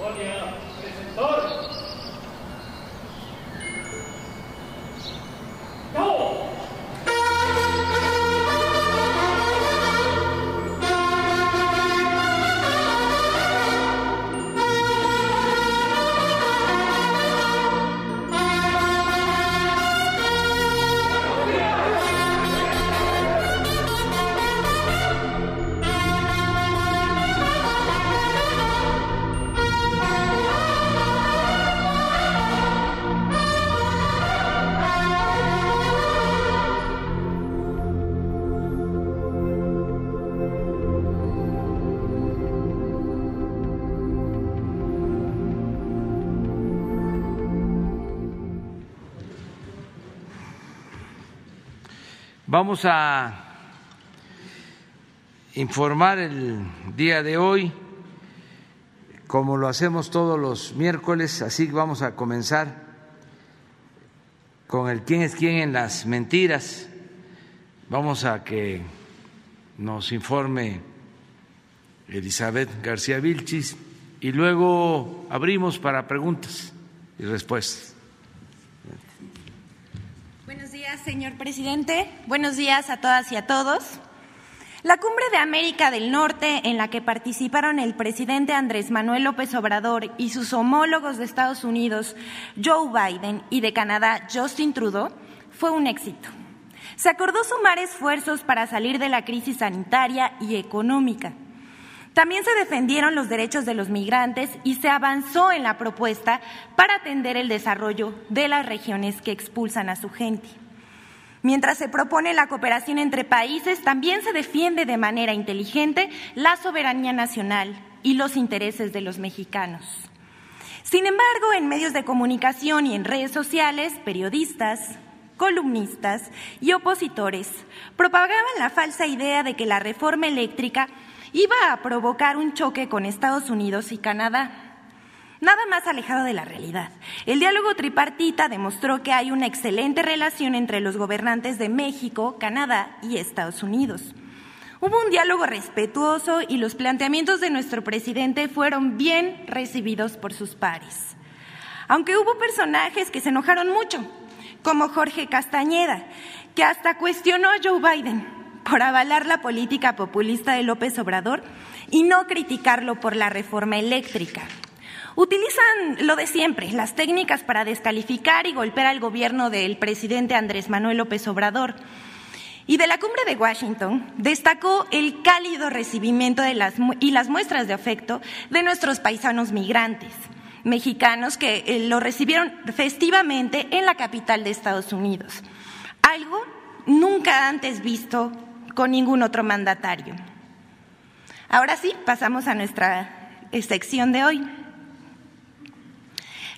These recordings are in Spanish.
One down. Vamos a informar el día de hoy, como lo hacemos todos los miércoles, así vamos a comenzar con el quién es quién en las mentiras. Vamos a que nos informe Elizabeth García Vilchis y luego abrimos para preguntas y respuestas. Señor presidente. Buenos días a todas y a todos. La cumbre de América del Norte, en la que participaron el presidente Andrés Manuel López Obrador y sus homólogos de Estados Unidos, Joe Biden, y de Canadá, Justin Trudeau, fue un éxito. Se acordó sumar esfuerzos para salir de la crisis sanitaria y económica. También se defendieron los derechos de los migrantes y se avanzó en la propuesta para atender el desarrollo de las regiones que expulsan a su gente. Mientras se propone la cooperación entre países, también se defiende de manera inteligente la soberanía nacional y los intereses de los mexicanos. Sin embargo, en medios de comunicación y en redes sociales, periodistas, columnistas y opositores propagaban la falsa idea de que la reforma eléctrica iba a provocar un choque con Estados Unidos y Canadá nada más alejado de la realidad. El diálogo tripartita demostró que hay una excelente relación entre los gobernantes de México, Canadá y Estados Unidos. Hubo un diálogo respetuoso y los planteamientos de nuestro presidente fueron bien recibidos por sus pares. Aunque hubo personajes que se enojaron mucho, como Jorge Castañeda, que hasta cuestionó a Joe Biden por avalar la política populista de López Obrador y no criticarlo por la reforma eléctrica. Utilizan lo de siempre, las técnicas para descalificar y golpear al gobierno del presidente Andrés Manuel López Obrador. Y de la cumbre de Washington destacó el cálido recibimiento de las, y las muestras de afecto de nuestros paisanos migrantes, mexicanos que eh, lo recibieron festivamente en la capital de Estados Unidos, algo nunca antes visto con ningún otro mandatario. Ahora sí, pasamos a nuestra eh, sección de hoy.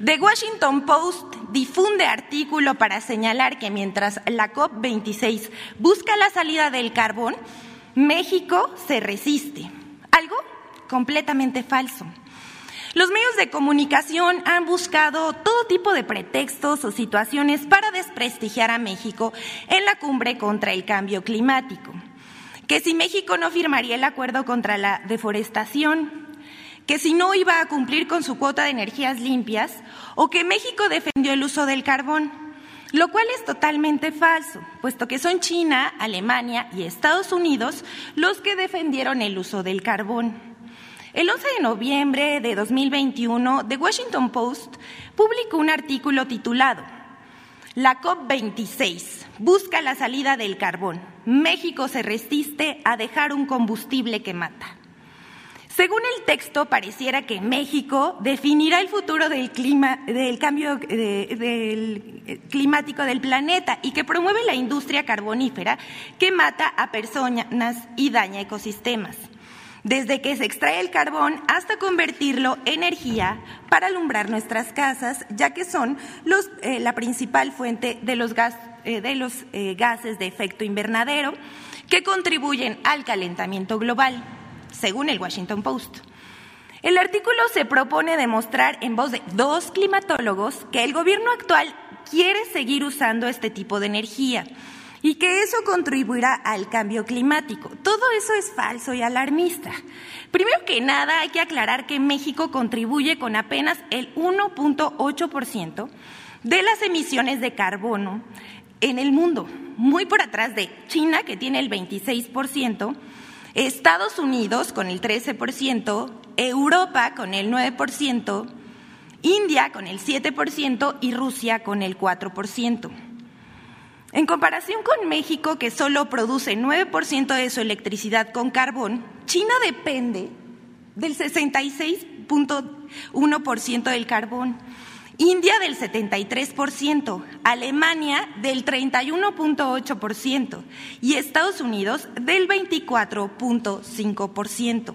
The Washington Post difunde artículo para señalar que mientras la COP26 busca la salida del carbón, México se resiste. Algo completamente falso. Los medios de comunicación han buscado todo tipo de pretextos o situaciones para desprestigiar a México en la cumbre contra el cambio climático. Que si México no firmaría el acuerdo contra la deforestación, que si no iba a cumplir con su cuota de energías limpias o que México defendió el uso del carbón, lo cual es totalmente falso, puesto que son China, Alemania y Estados Unidos los que defendieron el uso del carbón. El 11 de noviembre de 2021, The Washington Post publicó un artículo titulado La COP26 busca la salida del carbón. México se resiste a dejar un combustible que mata. Según el texto, pareciera que México definirá el futuro del, cambio del climático del planeta y que promueve la industria carbonífera que mata a personas y daña ecosistemas. Desde que se extrae el carbón hasta convertirlo en energía para alumbrar nuestras casas, ya que son eh, la principal fuente de los, eh, de los eh, gases de efecto invernadero que contribuyen al calentamiento global según el Washington Post. El artículo se propone demostrar en voz de dos climatólogos que el gobierno actual quiere seguir usando este tipo de energía y que eso contribuirá al cambio climático. Todo eso es falso y alarmista. Primero que nada, hay que aclarar que México contribuye con apenas el 1.8% de las emisiones de carbono en el mundo, muy por atrás de China, que tiene el 26%, Estados Unidos con el 13%, Europa con el 9%, India con el 7% y Rusia con el 4%. En comparación con México, que solo produce 9% de su electricidad con carbón, China depende del 66.1% del carbón, India del 73%, Alemania del 31.8% y Estados Unidos del 24.5%.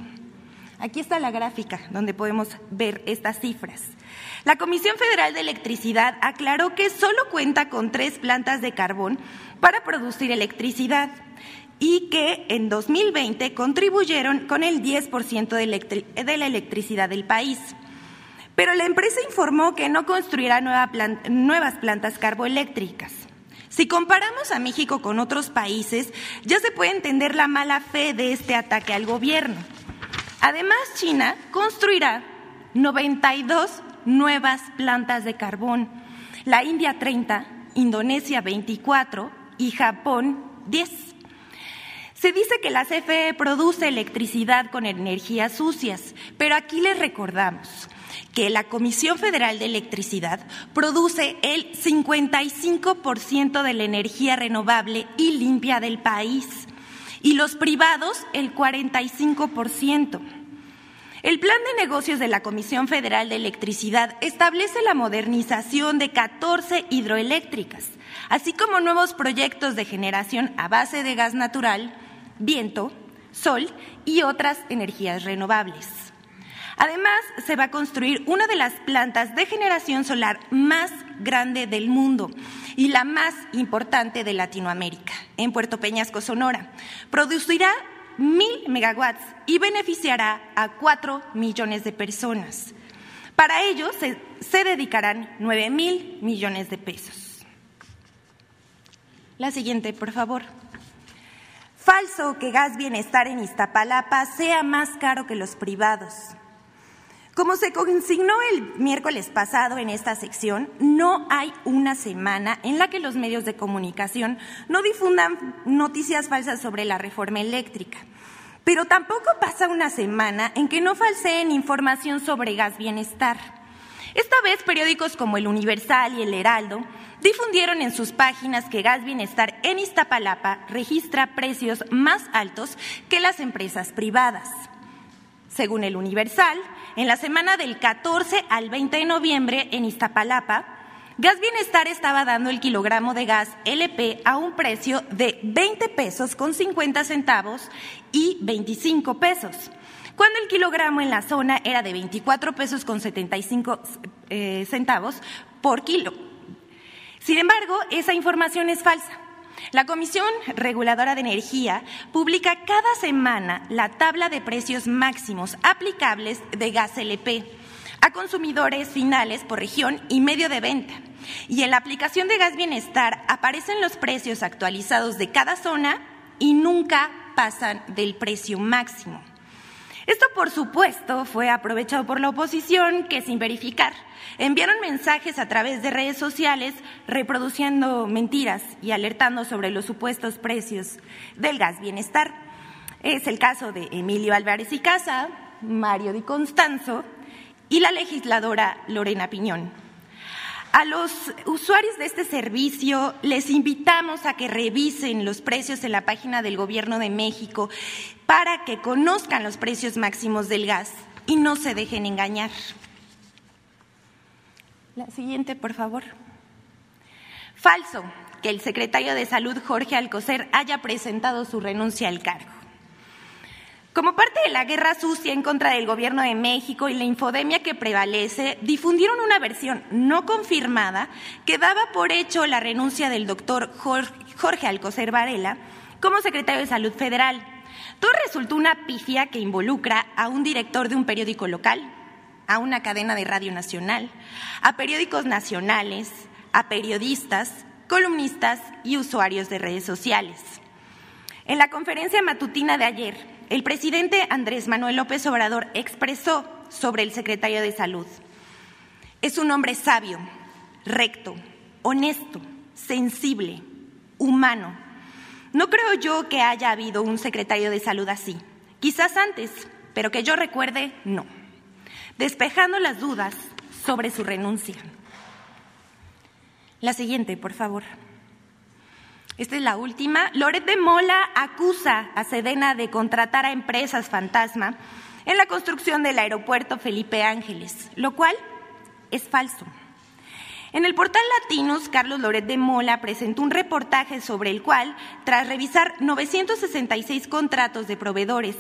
Aquí está la gráfica donde podemos ver estas cifras. La Comisión Federal de Electricidad aclaró que solo cuenta con tres plantas de carbón para producir electricidad y que en 2020 contribuyeron con el 10% de, la electricidad del país. Pero la empresa informó que no construirá nuevas plantas carboeléctricas. Si comparamos a México con otros países, ya se puede entender la mala fe de este ataque al gobierno. Además, China construirá 92 nuevas plantas de carbón, la India 30, Indonesia 24 y Japón 10. Se dice que la CFE produce electricidad con energías sucias, pero aquí les recordamos que la Comisión Federal de Electricidad produce el 55% de la energía renovable y limpia del país y los privados el 45%. El plan de negocios de la Comisión Federal de Electricidad establece la modernización de 14 hidroeléctricas, así como nuevos proyectos de generación a base de gas natural, viento, sol y otras energías renovables. Además, se va a construir una de las plantas de generación solar más grande del mundo y la más importante de Latinoamérica, en Puerto Peñasco, Sonora. Producirá mil megawatts y beneficiará a cuatro millones de personas. Para ello se, se dedicarán nueve mil millones de pesos. La siguiente, por favor. Falso que Gas Bienestar en Iztapalapa sea más caro que los privados. Como se consignó el miércoles pasado en esta sección, no hay una semana en la que los medios de comunicación no difundan noticias falsas sobre la reforma eléctrica. Pero tampoco pasa una semana en que no falseen información sobre gas bienestar. Esta vez periódicos como El Universal y El Heraldo difundieron en sus páginas que Gas Bienestar en Iztapalapa registra precios más altos que las empresas privadas. Según El Universal, en la semana del 14 al 20 de noviembre en Iztapalapa, Gas Bienestar estaba dando el kilogramo de gas LP a un precio de 20 pesos con 50 centavos y 25 pesos, cuando el kilogramo en la zona era de 24 pesos con 75 eh, centavos por kilo. Sin embargo, esa información es falsa. La Comisión Reguladora de Energía publica cada semana la tabla de precios máximos aplicables de gas LP a consumidores finales por región y medio de venta. Y en la aplicación de gas bienestar aparecen los precios actualizados de cada zona y nunca pasan del precio máximo. Esto, por supuesto, fue aprovechado por la oposición que, sin verificar, enviaron mensajes a través de redes sociales reproduciendo mentiras y alertando sobre los supuestos precios del gas bienestar. Es el caso de Emilio Álvarez y Casa, Mario Di Constanzo y la legisladora Lorena Piñón. A los usuarios de este servicio les invitamos a que revisen los precios en la página del Gobierno de México para que conozcan los precios máximos del gas y no se dejen engañar. La siguiente, por favor. Falso que el secretario de Salud, Jorge Alcocer, haya presentado su renuncia al cargo. Como parte de la guerra sucia en contra del gobierno de México y la infodemia que prevalece, difundieron una versión no confirmada que daba por hecho la renuncia del doctor Jorge Alcocer Varela como secretario de Salud Federal. Todo resultó una pifia que involucra a un director de un periódico local, a una cadena de radio nacional, a periódicos nacionales, a periodistas columnistas y usuarios de redes sociales. En la conferencia matutina de ayer, el presidente Andrés Manuel López Obrador expresó sobre el secretario de Salud. Es un hombre sabio, recto, honesto, sensible, humano. No creo yo que haya habido un secretario de salud así. Quizás antes, pero que yo recuerde, no. Despejando las dudas sobre su renuncia. La siguiente, por favor. Esta es la última. Loret de Mola acusa a Sedena de contratar a empresas fantasma en la construcción del aeropuerto Felipe Ángeles, lo cual es falso. En el portal Latinos, Carlos Loret de Mola presentó un reportaje sobre el cual, tras revisar 966 contratos de proveedores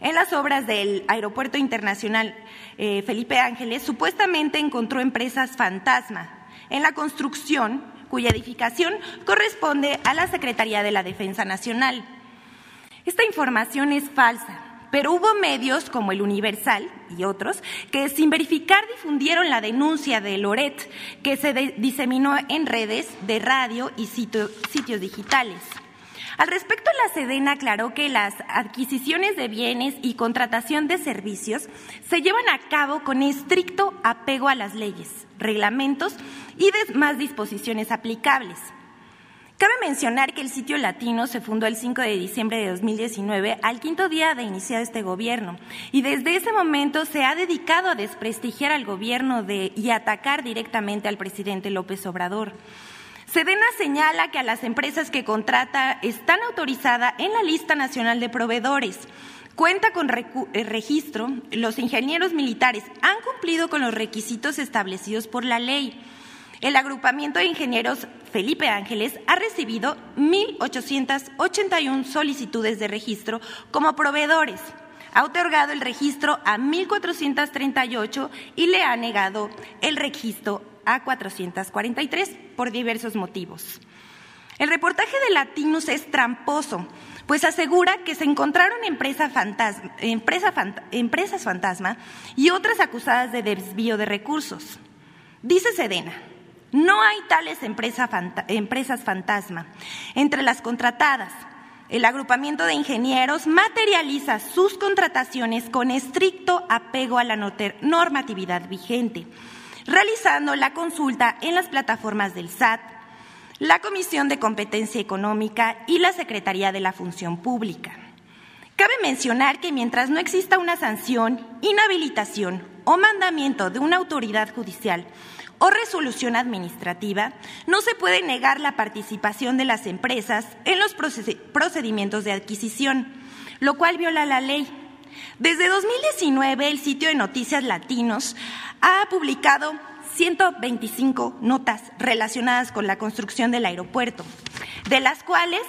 en las obras del Aeropuerto Internacional eh, Felipe Ángeles, supuestamente encontró empresas fantasma en la construcción cuya edificación corresponde a la Secretaría de la Defensa Nacional. Esta información es falsa pero hubo medios como el Universal y otros que sin verificar difundieron la denuncia de Loret que se diseminó en redes de radio y sitios digitales. Al respecto, la Sedena aclaró que las adquisiciones de bienes y contratación de servicios se llevan a cabo con estricto apego a las leyes, reglamentos y demás disposiciones aplicables. Cabe mencionar que el sitio latino se fundó el 5 de diciembre de 2019, al quinto día de iniciar este gobierno, y desde ese momento se ha dedicado a desprestigiar al gobierno de, y atacar directamente al presidente López Obrador. Sedena señala que a las empresas que contrata están autorizadas en la lista nacional de proveedores. Cuenta con eh, registro, los ingenieros militares han cumplido con los requisitos establecidos por la ley. El agrupamiento de ingenieros Felipe Ángeles ha recibido 1.881 solicitudes de registro como proveedores. Ha otorgado el registro a 1.438 y le ha negado el registro a 443 por diversos motivos. El reportaje de Latinus es tramposo, pues asegura que se encontraron empresas fantasma, empresas fantasma y otras acusadas de desvío de recursos. Dice Sedena, no hay tales empresas fantasma. Entre las contratadas, el agrupamiento de ingenieros materializa sus contrataciones con estricto apego a la normatividad vigente, realizando la consulta en las plataformas del SAT, la Comisión de Competencia Económica y la Secretaría de la Función Pública. Cabe mencionar que mientras no exista una sanción, inhabilitación o mandamiento de una autoridad judicial o resolución administrativa, no se puede negar la participación de las empresas en los procedimientos de adquisición, lo cual viola la ley. Desde 2019, el sitio de Noticias Latinos ha publicado 125 notas relacionadas con la construcción del aeropuerto, de las cuales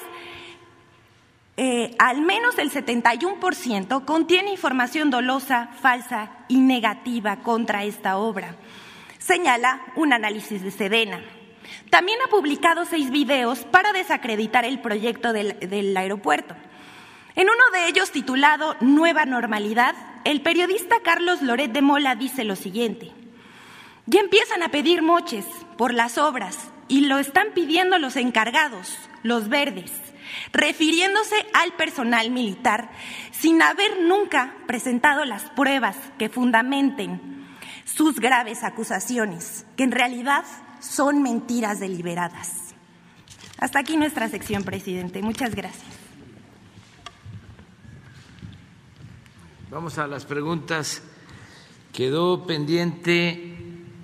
eh, al menos el 71% contiene información dolosa, falsa y negativa contra esta obra señala un análisis de Sedena. También ha publicado seis videos para desacreditar el proyecto del, aeropuerto. En uno de ellos, titulado Nueva Normalidad, el periodista Carlos Loret de Mola dice lo siguiente. Ya empiezan a pedir moches por las obras y lo están pidiendo los encargados, los verdes, refiriéndose al personal militar sin haber nunca presentado las pruebas que fundamenten sus graves acusaciones, que en realidad son mentiras deliberadas. Hasta aquí nuestra sección, presidente. Muchas gracias. Vamos a las preguntas. Quedó pendiente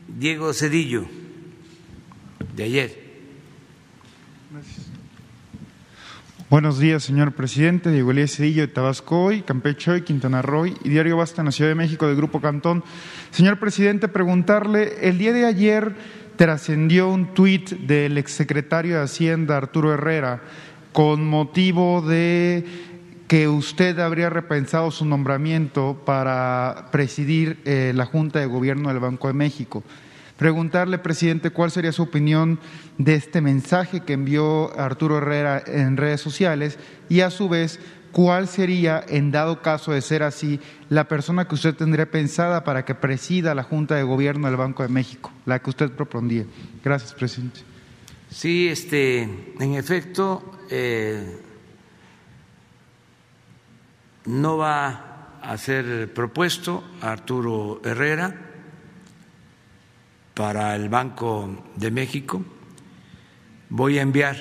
Diego Cedillo, de ayer. Buenos días, señor presidente. Diego Elías Cedillo de Tabasco hoy, Campeche hoy, Quintana Roo y Diario Basta en la Ciudad de México del Grupo Cantón. Señor presidente, preguntarle, el día de ayer trascendió un tuit del exsecretario de Hacienda, Arturo Herrera, con motivo de que usted habría repensado su nombramiento para presidir eh, la Junta de Gobierno del Banco de México preguntarle, presidente, cuál sería su opinión de este mensaje que envió Arturo Herrera en redes sociales y a su vez cuál sería, en dado caso de ser así, la persona que usted tendría pensada para que presida la Junta de Gobierno del Banco de México, la que usted propondría. Gracias, presidente. Sí, este, en efecto, eh, no va a ser propuesto Arturo Herrera para el Banco de México. Voy a enviar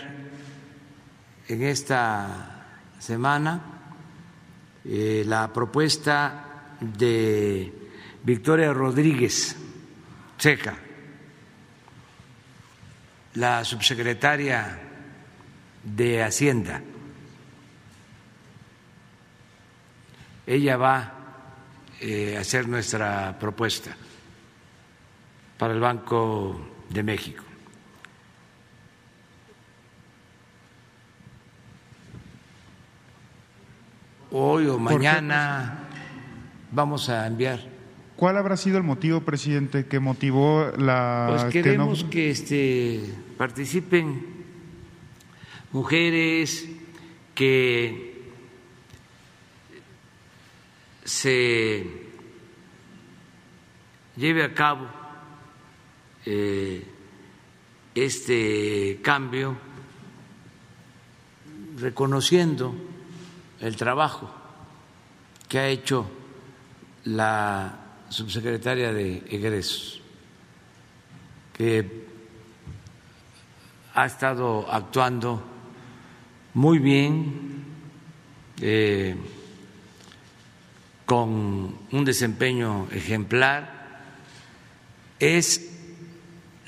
en esta semana eh, la propuesta de Victoria Rodríguez Checa, la subsecretaria de Hacienda. Ella va eh, a hacer nuestra propuesta para el Banco de México. Hoy o mañana vamos a enviar. ¿Cuál habrá sido el motivo, presidente, que motivó la Pues queremos que, este, participen mujeres que se lleve a cabo eh, este cambio reconociendo el trabajo que ha hecho la subsecretaria de egresos, que ha estado actuando muy bien, eh, con un desempeño ejemplar, es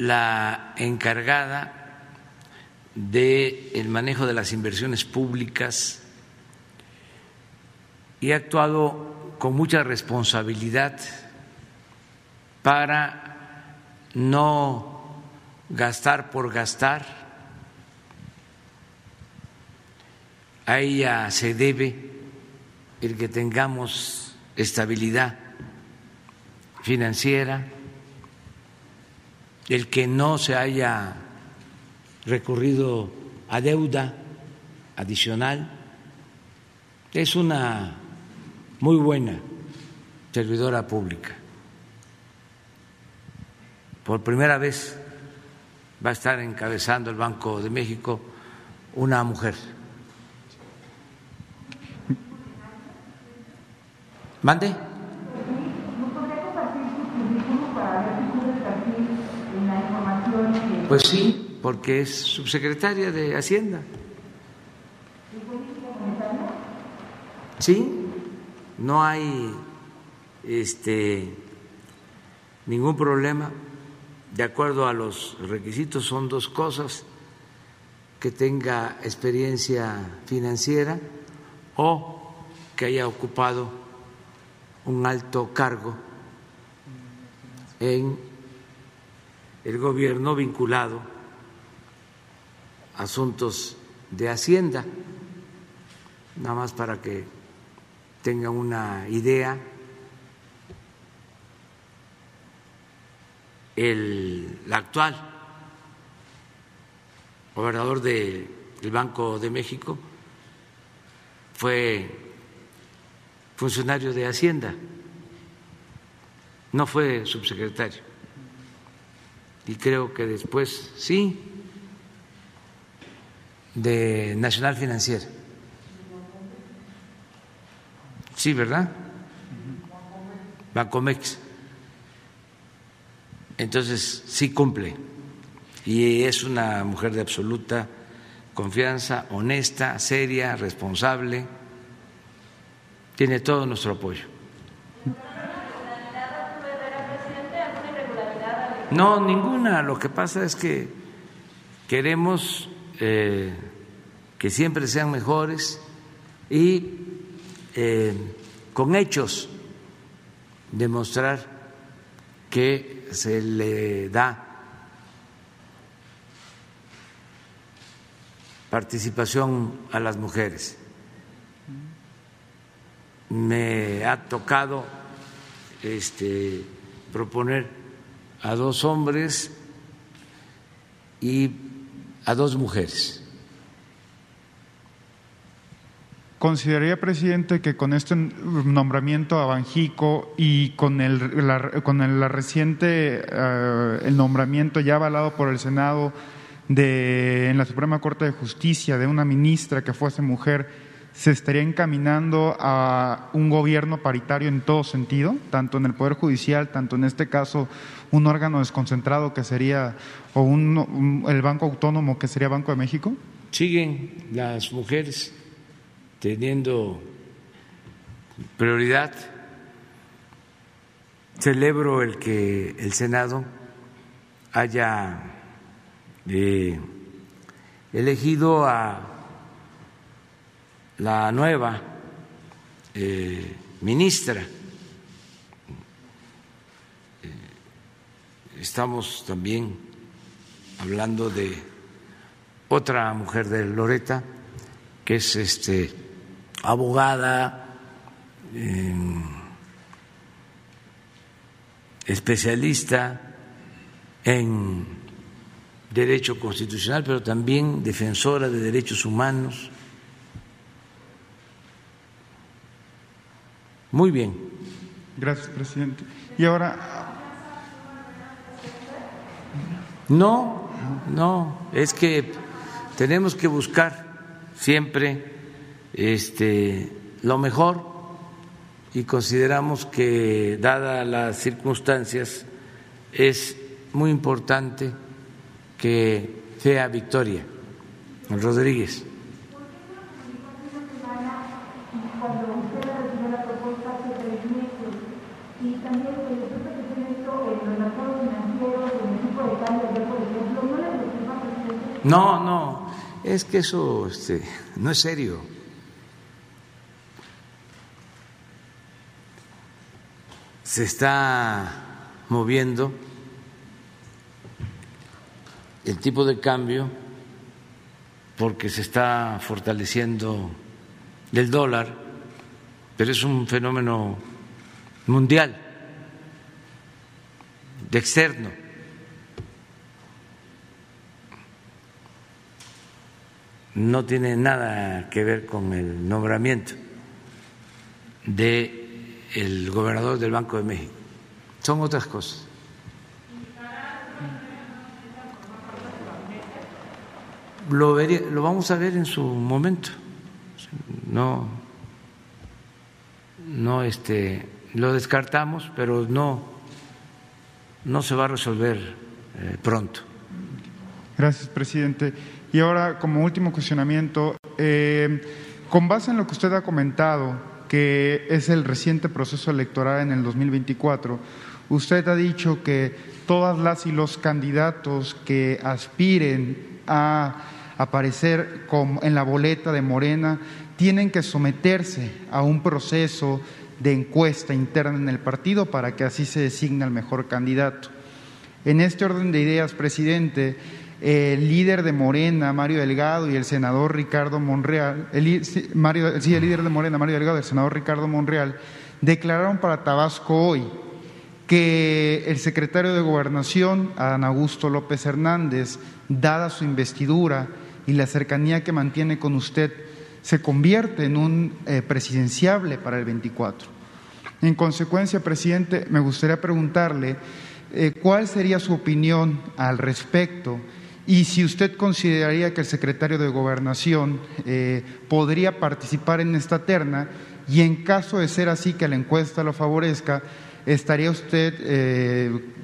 la encargada del manejo de las inversiones públicas y ha actuado con mucha responsabilidad para no gastar por gastar. A ella se debe el que tengamos estabilidad financiera, el que no se haya recurrido a deuda adicional. Es una muy buena servidora pública. Por primera vez va a estar encabezando el Banco de México una mujer. ¿Mande? Pues sí, porque es subsecretaria de Hacienda. Sí, no hay este ningún problema. De acuerdo a los requisitos son dos cosas que tenga experiencia financiera o que haya ocupado un alto cargo en el gobierno vinculado a asuntos de Hacienda, nada más para que tengan una idea. El, actual gobernador del Banco de México fue funcionario de Hacienda, no fue subsecretario. Y creo que después sí, de Nacional Financiera. Sí, ¿verdad? Bancomex. Entonces, sí cumple. Y es una mujer de absoluta confianza, honesta, seria, responsable. Tiene todo nuestro apoyo. No, ninguna. Lo que pasa es que queremos eh, que siempre sean mejores y eh, con hechos demostrar que se le da participación a las mujeres. Me ha tocado este, proponer a dos hombres y a dos mujeres. ¿Consideraría, presidente, que con este nombramiento a Banjico y con el, con el reciente eh, el nombramiento ya avalado por el Senado de, en la Suprema Corte de Justicia de una ministra que fuese mujer, ¿se estaría encaminando a un gobierno paritario en todo sentido, tanto en el Poder Judicial, tanto en este caso un órgano desconcentrado que sería, o un, el Banco Autónomo que sería Banco de México? Siguen las mujeres teniendo prioridad. Celebro el que el Senado haya eh, elegido a la nueva eh, ministra. Estamos también hablando de otra mujer de Loreta, que es este abogada, especialista en derecho constitucional, pero también defensora de derechos humanos. Muy bien. Gracias, presidente. Y ahora... No, no, es que tenemos que buscar siempre este, lo mejor y consideramos que, dadas las circunstancias, es muy importante que sea Victoria Rodríguez. No, no, es que eso este, no es serio. Se está moviendo el tipo de cambio porque se está fortaleciendo el dólar, pero es un fenómeno mundial, de externo. No tiene nada que ver con el nombramiento de el gobernador del Banco de México. Son otras cosas. lo, lo vamos a ver en su momento. No, no este, lo descartamos, pero no, no se va a resolver eh, pronto. Gracias, presidente. Y ahora, como último cuestionamiento, eh, con base en lo que usted ha comentado, que es el reciente proceso electoral en el 2024, usted ha dicho que todas las y los candidatos que aspiren a aparecer en la boleta de Morena, tienen que someterse a un proceso de encuesta interna en el partido para que así se designe el mejor candidato. En este orden de ideas, presidente, el líder de Morena, Mario Delgado, y el senador Ricardo Monreal, el, Mario, sí, el líder de Morena, Mario Delgado, el senador Ricardo Monreal, declararon para Tabasco hoy que el secretario de Gobernación, Adán Augusto López Hernández, dada su investidura, y la cercanía que mantiene con usted se convierte en un eh, presidenciable para el 24. En consecuencia, presidente, me gustaría preguntarle eh, cuál sería su opinión al respecto y si usted consideraría que el secretario de Gobernación eh, podría participar en esta terna y en caso de ser así que la encuesta lo favorezca, ¿estaría usted,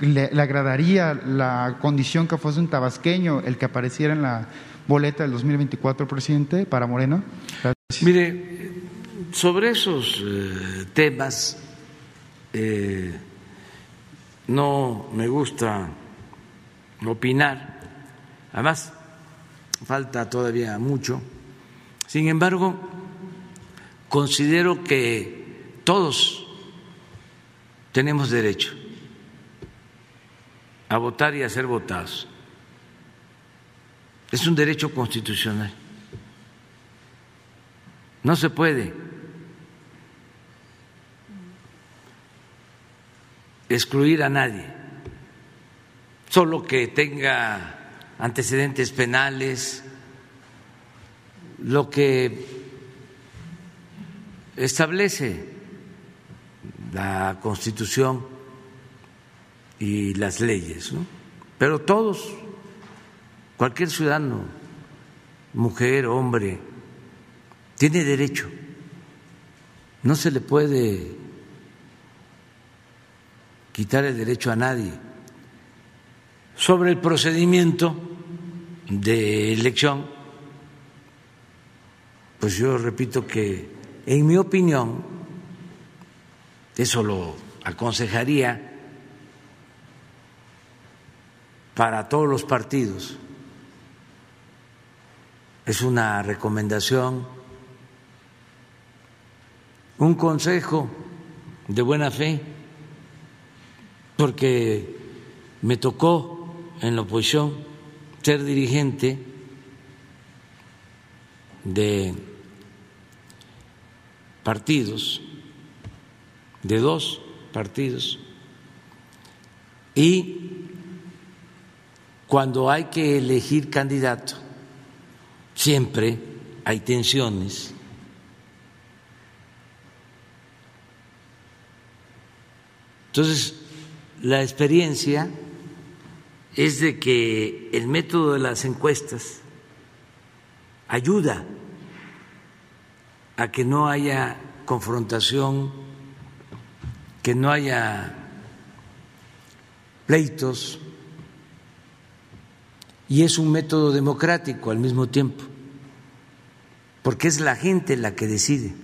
le, le, agradaría la condición que fuese un tabasqueño el que apareciera en la boleta del 2024, presidente, para Morena? Mire, sobre esos eh, temas eh, no me gusta opinar, además falta todavía mucho, sin embargo, considero que todos tenemos derecho a votar y a ser votados. Es un derecho constitucional. No se puede excluir a nadie, solo que tenga antecedentes penales, lo que establece la Constitución y las leyes, ¿no? Pero todos Cualquier ciudadano, mujer, hombre, tiene derecho. No se le puede quitar el derecho a nadie. Sobre el procedimiento de elección, pues yo repito que, en mi opinión, eso lo aconsejaría para todos los partidos. Es una recomendación, un consejo de buena fe, porque me tocó en la oposición ser dirigente de partidos, de dos partidos, y cuando hay que elegir candidato, siempre hay tensiones. Entonces, la experiencia es de que el método de las encuestas ayuda a que no haya confrontación, que no haya pleitos, y es un método democrático al mismo tiempo, porque es la gente la que decide.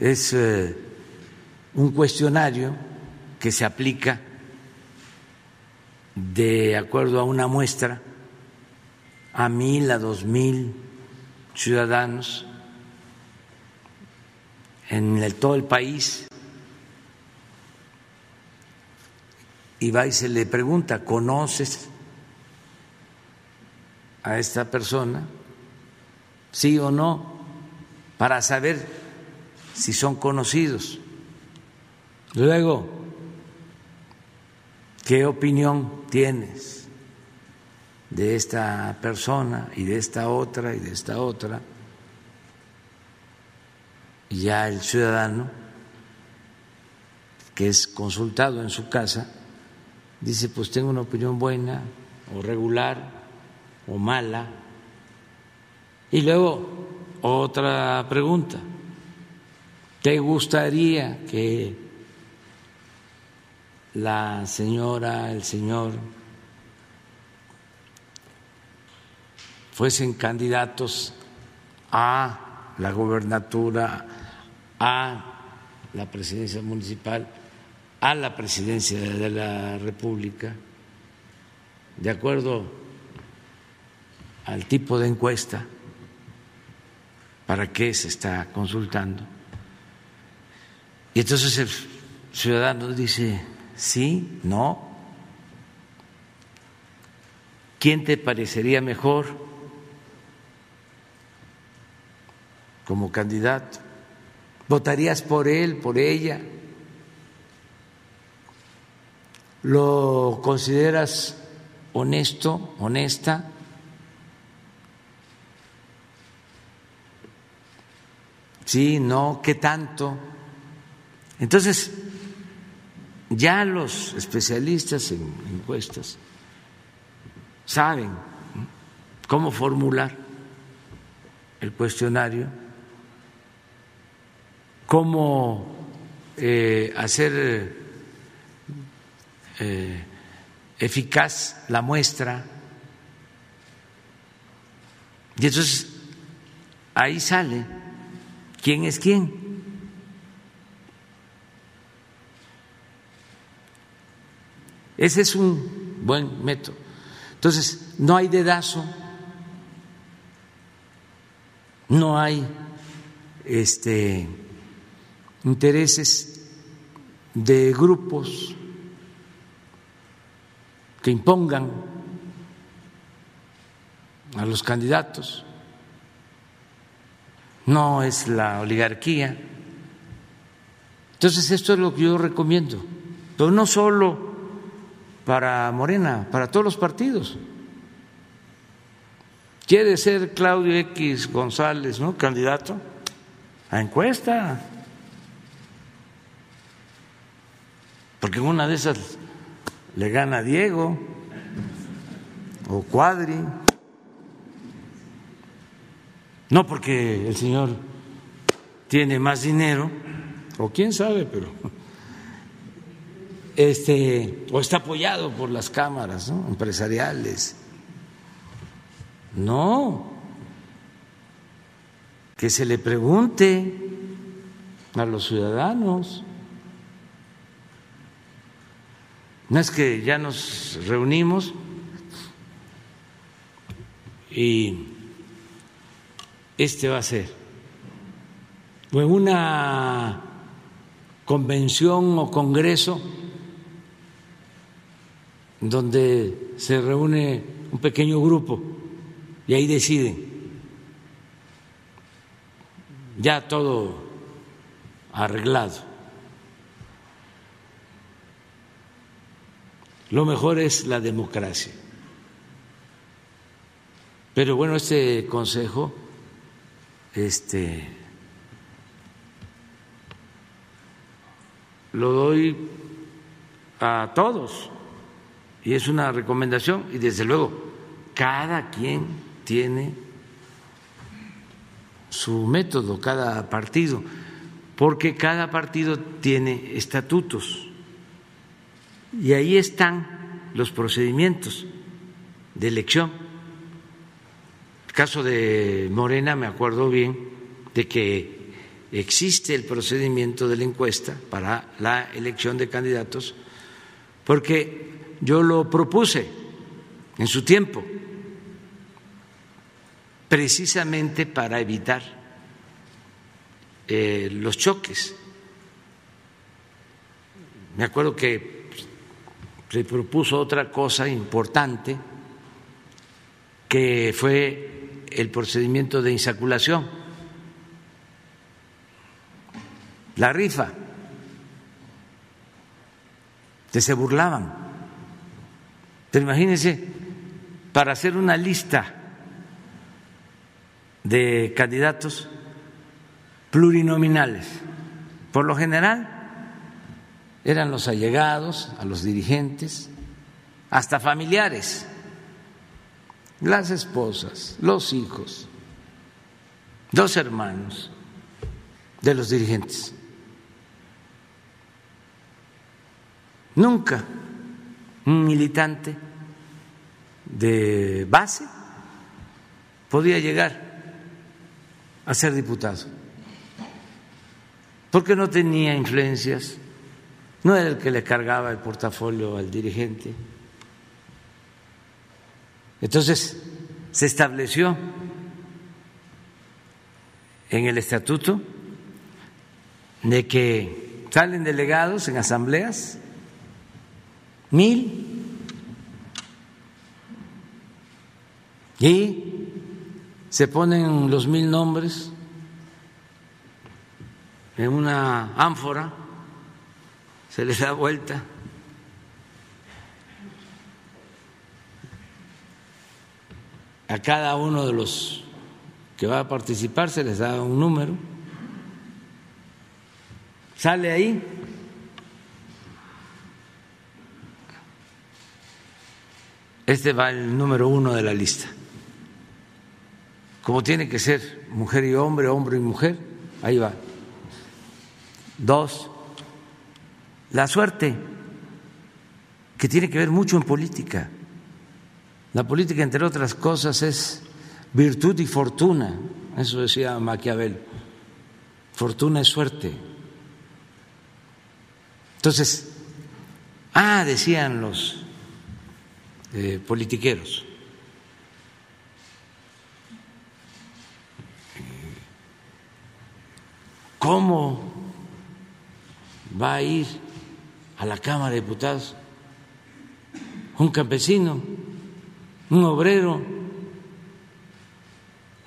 Es eh, un cuestionario que se aplica de acuerdo a una muestra a mil, a dos mil ciudadanos en todo el país y va y se le pregunta, ¿conoces a esta persona? ¿Sí o no? Para saber si son conocidos. Luego, ¿qué opinión tienes de esta persona y de esta otra y de esta otra? Y ya el ciudadano que es consultado en su casa dice, pues tengo una opinión buena o regular o mala. Y luego otra pregunta, ¿te gustaría que la señora, el señor fuesen candidatos a la gobernatura, a la presidencia municipal? a la presidencia de la República, de acuerdo al tipo de encuesta, para qué se está consultando. Y entonces el ciudadano dice, sí, no. ¿Quién te parecería mejor como candidato? ¿Votarías por él, por ella? ¿Lo consideras honesto, honesta? Sí, no, ¿qué tanto? Entonces, ya los especialistas en encuestas saben cómo formular el cuestionario, cómo eh, hacer eh, eficaz la muestra. Y entonces ahí sale quién es quién. Ese es un buen método. Entonces, no hay dedazo, no hay este intereses de grupos que impongan a los candidatos. No es la oligarquía. Entonces esto es lo que yo recomiendo, pero no solo para Morena, para todos los partidos. ¿Quiere ser Claudio X González, ¿no? Candidato a encuesta. Porque en una de esas le gana Diego o Cuadri. No porque el señor tiene más dinero, o quién sabe, pero este o está apoyado por las cámaras empresariales. No, que se le pregunte a los ciudadanos. No es que ya nos reunimos y este va a ser o una convención o congreso donde se reúne un pequeño grupo y ahí deciden. Ya todo arreglado. Lo mejor es la democracia. Pero bueno, este consejo este lo doy a todos y es una recomendación y desde luego cada quien tiene su método, cada partido, porque cada partido tiene estatutos y ahí están los procedimientos de elección. El caso de Morena, me acuerdo bien de que existe el procedimiento de la encuesta para la elección de candidatos, porque yo lo propuse en su tiempo, precisamente para evitar eh, los choques. Me acuerdo que se propuso otra cosa importante, que fue el procedimiento de insaculación, la rifa, que se burlaban. Pero imagínense, para hacer una lista de candidatos plurinominales, por lo general eran los allegados a los dirigentes, hasta familiares, las esposas, los hijos, dos hermanos de los dirigentes. Nunca un militante de base podía llegar a ser diputado, porque no tenía influencias, no era el que le cargaba el portafolio al dirigente. Entonces se estableció en el estatuto de que salen delegados en asambleas mil. Y se ponen los mil nombres en una ánfora, se les da vuelta. A cada uno de los que va a participar se les da un número, sale ahí Este va el número uno de la lista. Como tiene que ser mujer y hombre, hombre y mujer, ahí va. Dos, la suerte, que tiene que ver mucho en política. La política, entre otras cosas, es virtud y fortuna. Eso decía Maquiavel. Fortuna es suerte. Entonces, ah, decían los politiqueros. ¿Cómo va a ir a la Cámara de Diputados un campesino, un obrero,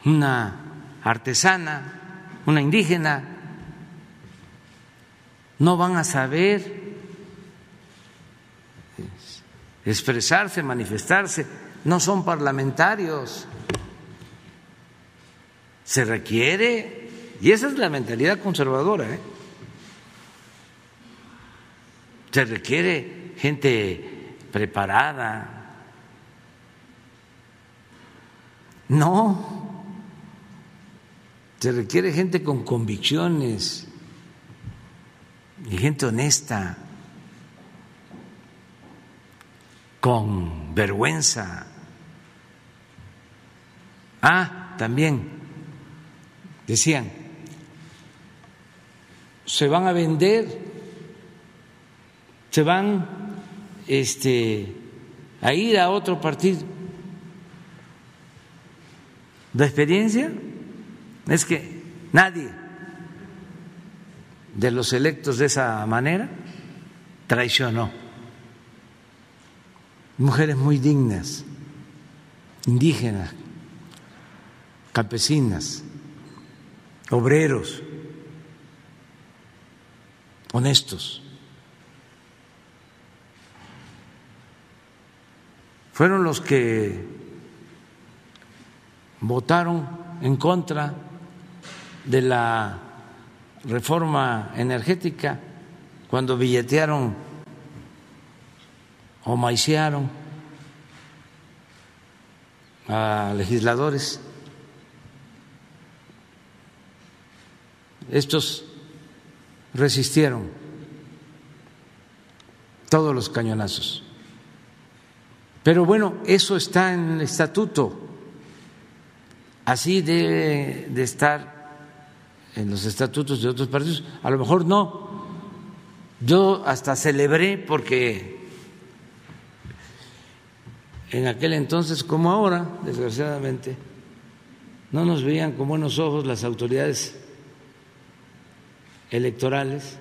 una artesana, una indígena? No van a saber expresarse, manifestarse, no son parlamentarios. Se requiere, y esa es la mentalidad conservadora, ¿eh? se requiere gente preparada. No, se requiere gente con convicciones y gente honesta, con vergüenza. Ah, también decían, se van a vender, se van este, a ir a otro partido. La experiencia es que nadie de los electos de esa manera traicionó. Mujeres muy dignas, indígenas, campesinas, obreros, honestos. Fueron los que votaron en contra de la reforma energética cuando billetearon o maiciaron a legisladores. Estos resistieron todos los cañonazos. Pero bueno, eso está en el estatuto. Así debe de estar en los estatutos de otros partidos, a lo mejor no. Yo hasta celebré porque en aquel entonces como ahora, desgraciadamente, no nos veían con buenos ojos las autoridades electorales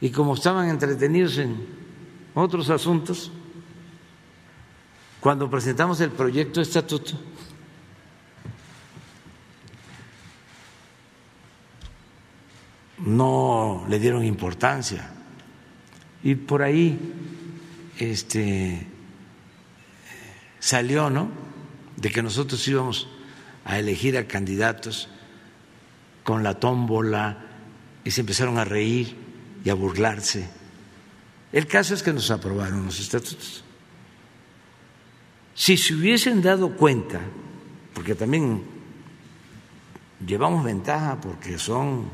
y como estaban entretenidos en otros asuntos, cuando presentamos el proyecto de estatuto, no le dieron importancia. Y por ahí este, salió, ¿no? De que nosotros íbamos a elegir a candidatos con la tómbola y se empezaron a reír y a burlarse. El caso es que nos aprobaron los estatutos. Si se hubiesen dado cuenta, porque también llevamos ventaja porque son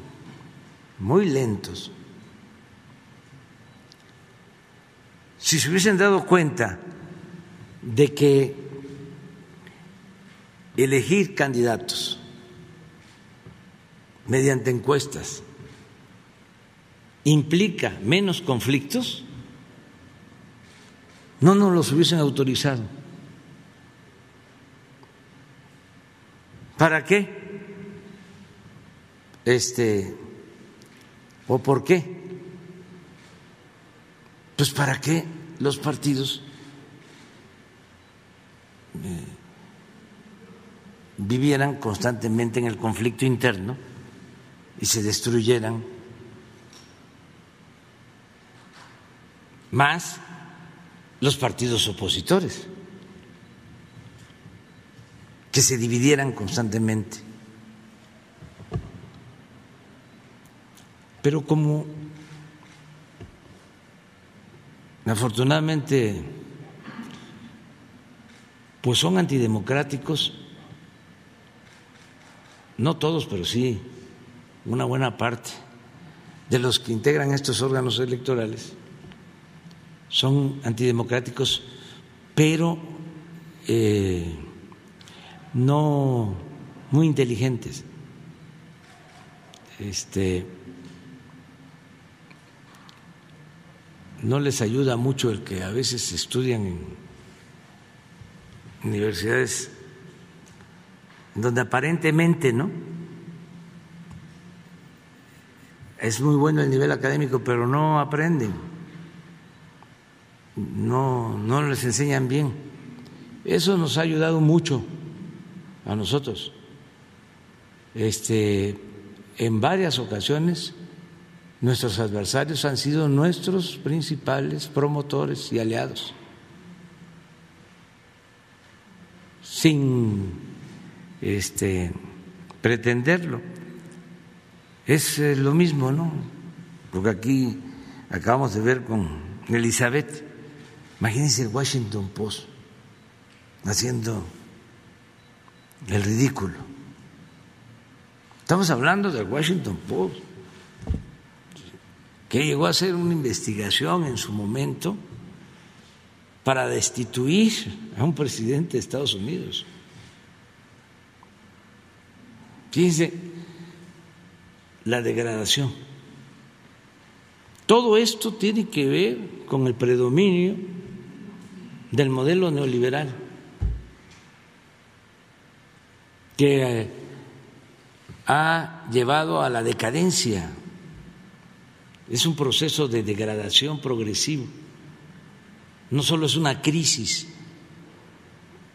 muy lentos. Si se hubiesen dado cuenta de que elegir candidatos mediante encuestas implica menos conflictos, no nos los hubiesen autorizado. ¿Para qué? Este ¿O por qué? Pues para qué los partidos vivieran constantemente en el conflicto interno y se destruyeran más los partidos opositores, que se dividieran constantemente. Pero como afortunadamente pues son antidemocráticos, no todos, pero sí una buena parte de los que integran estos órganos electorales son antidemocráticos, pero eh, no muy inteligentes. Este, no les ayuda mucho el que a veces estudian en universidades donde aparentemente, ¿no? Es muy bueno el nivel académico, pero no aprenden, no, no les enseñan bien. Eso nos ha ayudado mucho a nosotros. Este, en varias ocasiones Nuestros adversarios han sido nuestros principales promotores y aliados, sin este, pretenderlo. Es eh, lo mismo, ¿no? Porque aquí acabamos de ver con Elizabeth Imagínense el Washington Post haciendo el ridículo. Estamos hablando del Washington Post, que llegó a hacer una investigación en su momento para destituir a un presidente de Estados Unidos. Fíjense la degradación. Todo esto tiene que ver con el predominio del modelo neoliberal que ha llevado a la decadencia. Es un proceso de degradación progresivo. No solo es una crisis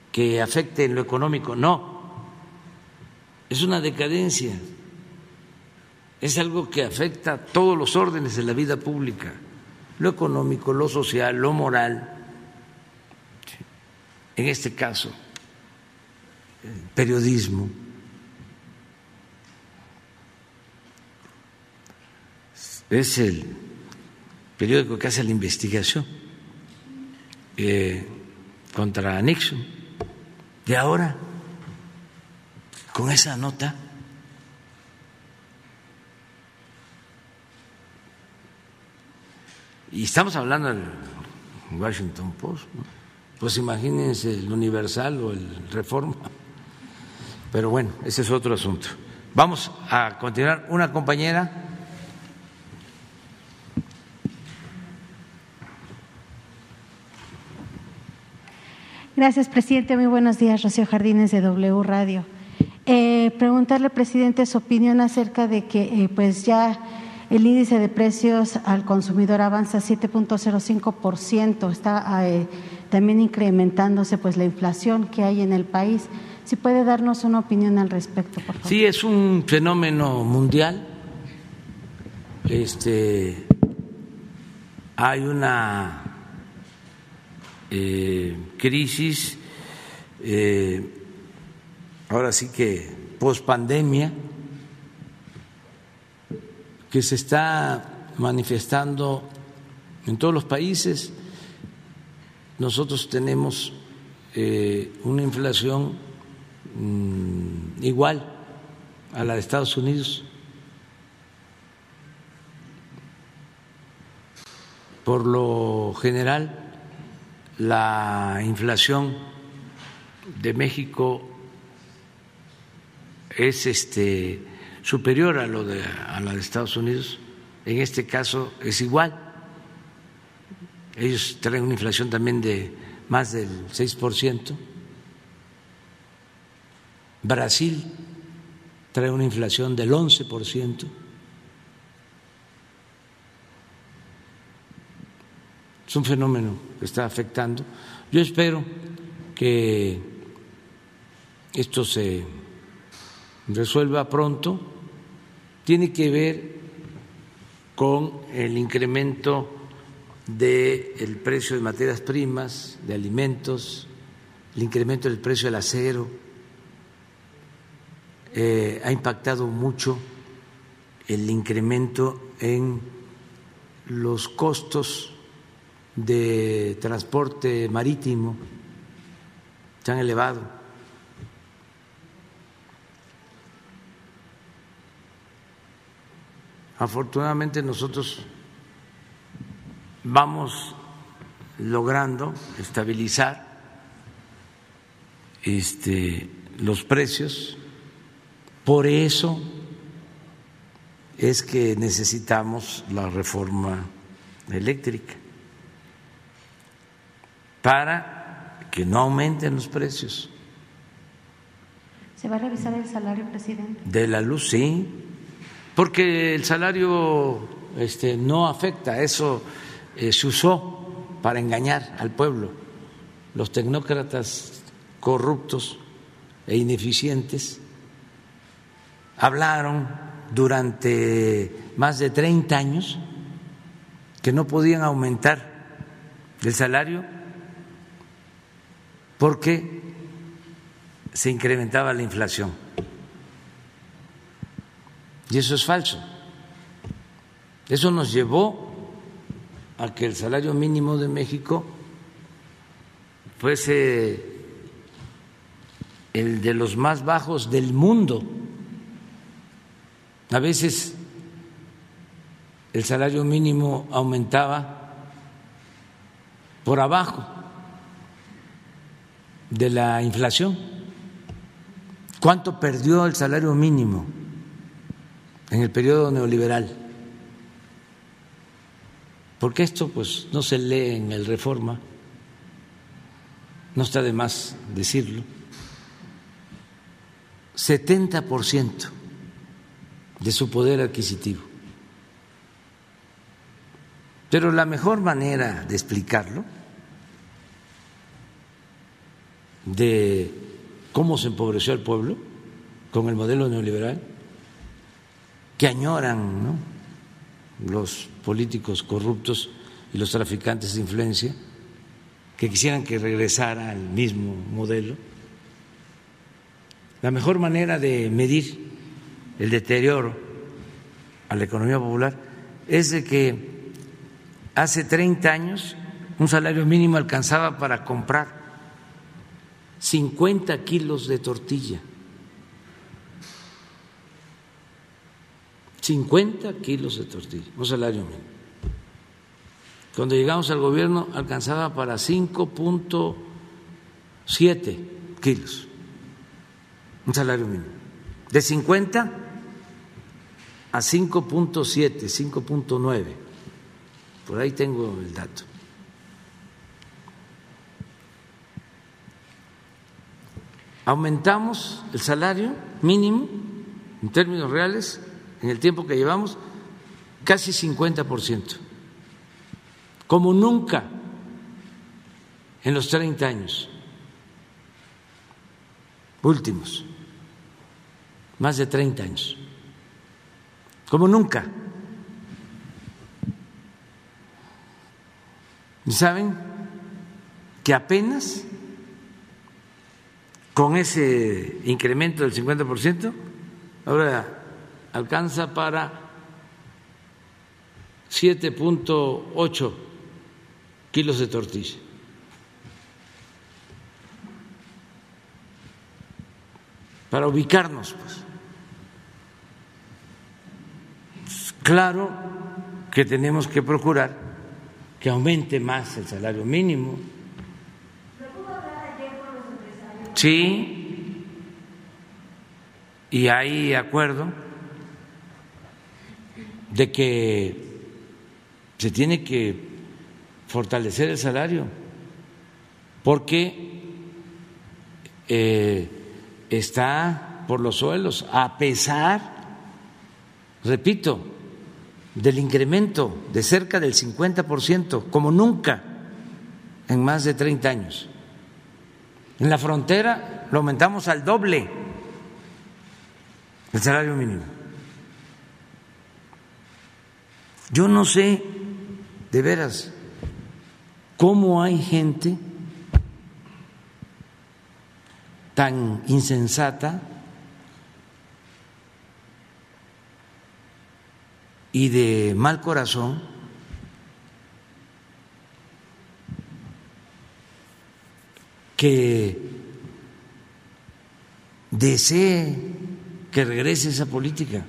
que afecte en lo económico, no. Es una decadencia. Es algo que afecta a todos los órdenes de la vida pública, lo económico, lo social, lo moral. En este caso, periodismo. Es el periódico que hace la investigación eh, contra Nixon. Y ahora, con esa nota, y estamos hablando del Washington Post, pues imagínense el Universal o el Reforma. Pero bueno, ese es otro asunto. Vamos a continuar. Una compañera. Gracias, presidente. Muy buenos días, Rocío Jardines de W Radio. Eh, preguntarle, presidente, su opinión acerca de que eh, pues ya el índice de precios al consumidor avanza 7.05%, está eh, también incrementándose pues la inflación que hay en el país. Si puede darnos una opinión al respecto, por favor. Sí, es un fenómeno mundial. Este, hay una eh, crisis, eh, ahora sí que post pandemia, que se está manifestando en todos los países. Nosotros tenemos eh, una inflación Mm, igual a la de Estados Unidos. Por lo general, la inflación de México es este superior a lo de a la de Estados Unidos. En este caso es igual. Ellos traen una inflación también de más del 6%. Brasil trae una inflación del 11%. Es un fenómeno que está afectando. Yo espero que esto se resuelva pronto. Tiene que ver con el incremento del precio de materias primas, de alimentos, el incremento del precio del acero eh, ha impactado mucho el incremento en los costos de transporte marítimo, se han elevado. Afortunadamente nosotros vamos logrando estabilizar este, los precios por eso es que necesitamos la reforma eléctrica para que no aumenten los precios. ¿Se va a revisar el salario, presidente? De la luz, sí, porque el salario este, no afecta, eso eh, se usó para engañar al pueblo. Los tecnócratas corruptos e ineficientes hablaron durante más de 30 años que no podían aumentar el salario porque se incrementaba la inflación. Y eso es falso. Eso nos llevó a que el salario mínimo de México fuese el de los más bajos del mundo. A veces el salario mínimo aumentaba por abajo de la inflación. ¿Cuánto perdió el salario mínimo en el periodo neoliberal? Porque esto pues no se lee en el Reforma, no está de más decirlo. 70% de su poder adquisitivo. Pero la mejor manera de explicarlo, de cómo se empobreció el pueblo con el modelo neoliberal, que añoran los políticos corruptos y los traficantes de influencia, que quisieran que regresara al mismo modelo. La mejor manera de medir el deterioro a la economía popular es de que Hace 30 años un salario mínimo alcanzaba para comprar 50 kilos de tortilla. 50 kilos de tortilla, un salario mínimo. Cuando llegamos al gobierno alcanzaba para 5.7 kilos, un salario mínimo. De 50 a 5.7, 5.9. Por ahí tengo el dato. Aumentamos el salario mínimo en términos reales en el tiempo que llevamos casi 50%, como nunca en los 30 años últimos, más de 30 años, como nunca. ¿Y saben que apenas con ese incremento del 50%, ahora alcanza para 7.8 kilos de tortilla? Para ubicarnos, pues. Claro que tenemos que procurar que aumente más el salario mínimo. Sí, y hay acuerdo de que se tiene que fortalecer el salario, porque eh, está por los suelos, a pesar, repito, del incremento de cerca del 50%, como nunca en más de 30 años. En la frontera lo aumentamos al doble el salario mínimo. Yo no sé de veras cómo hay gente tan insensata y de mal corazón que desee que regrese esa política.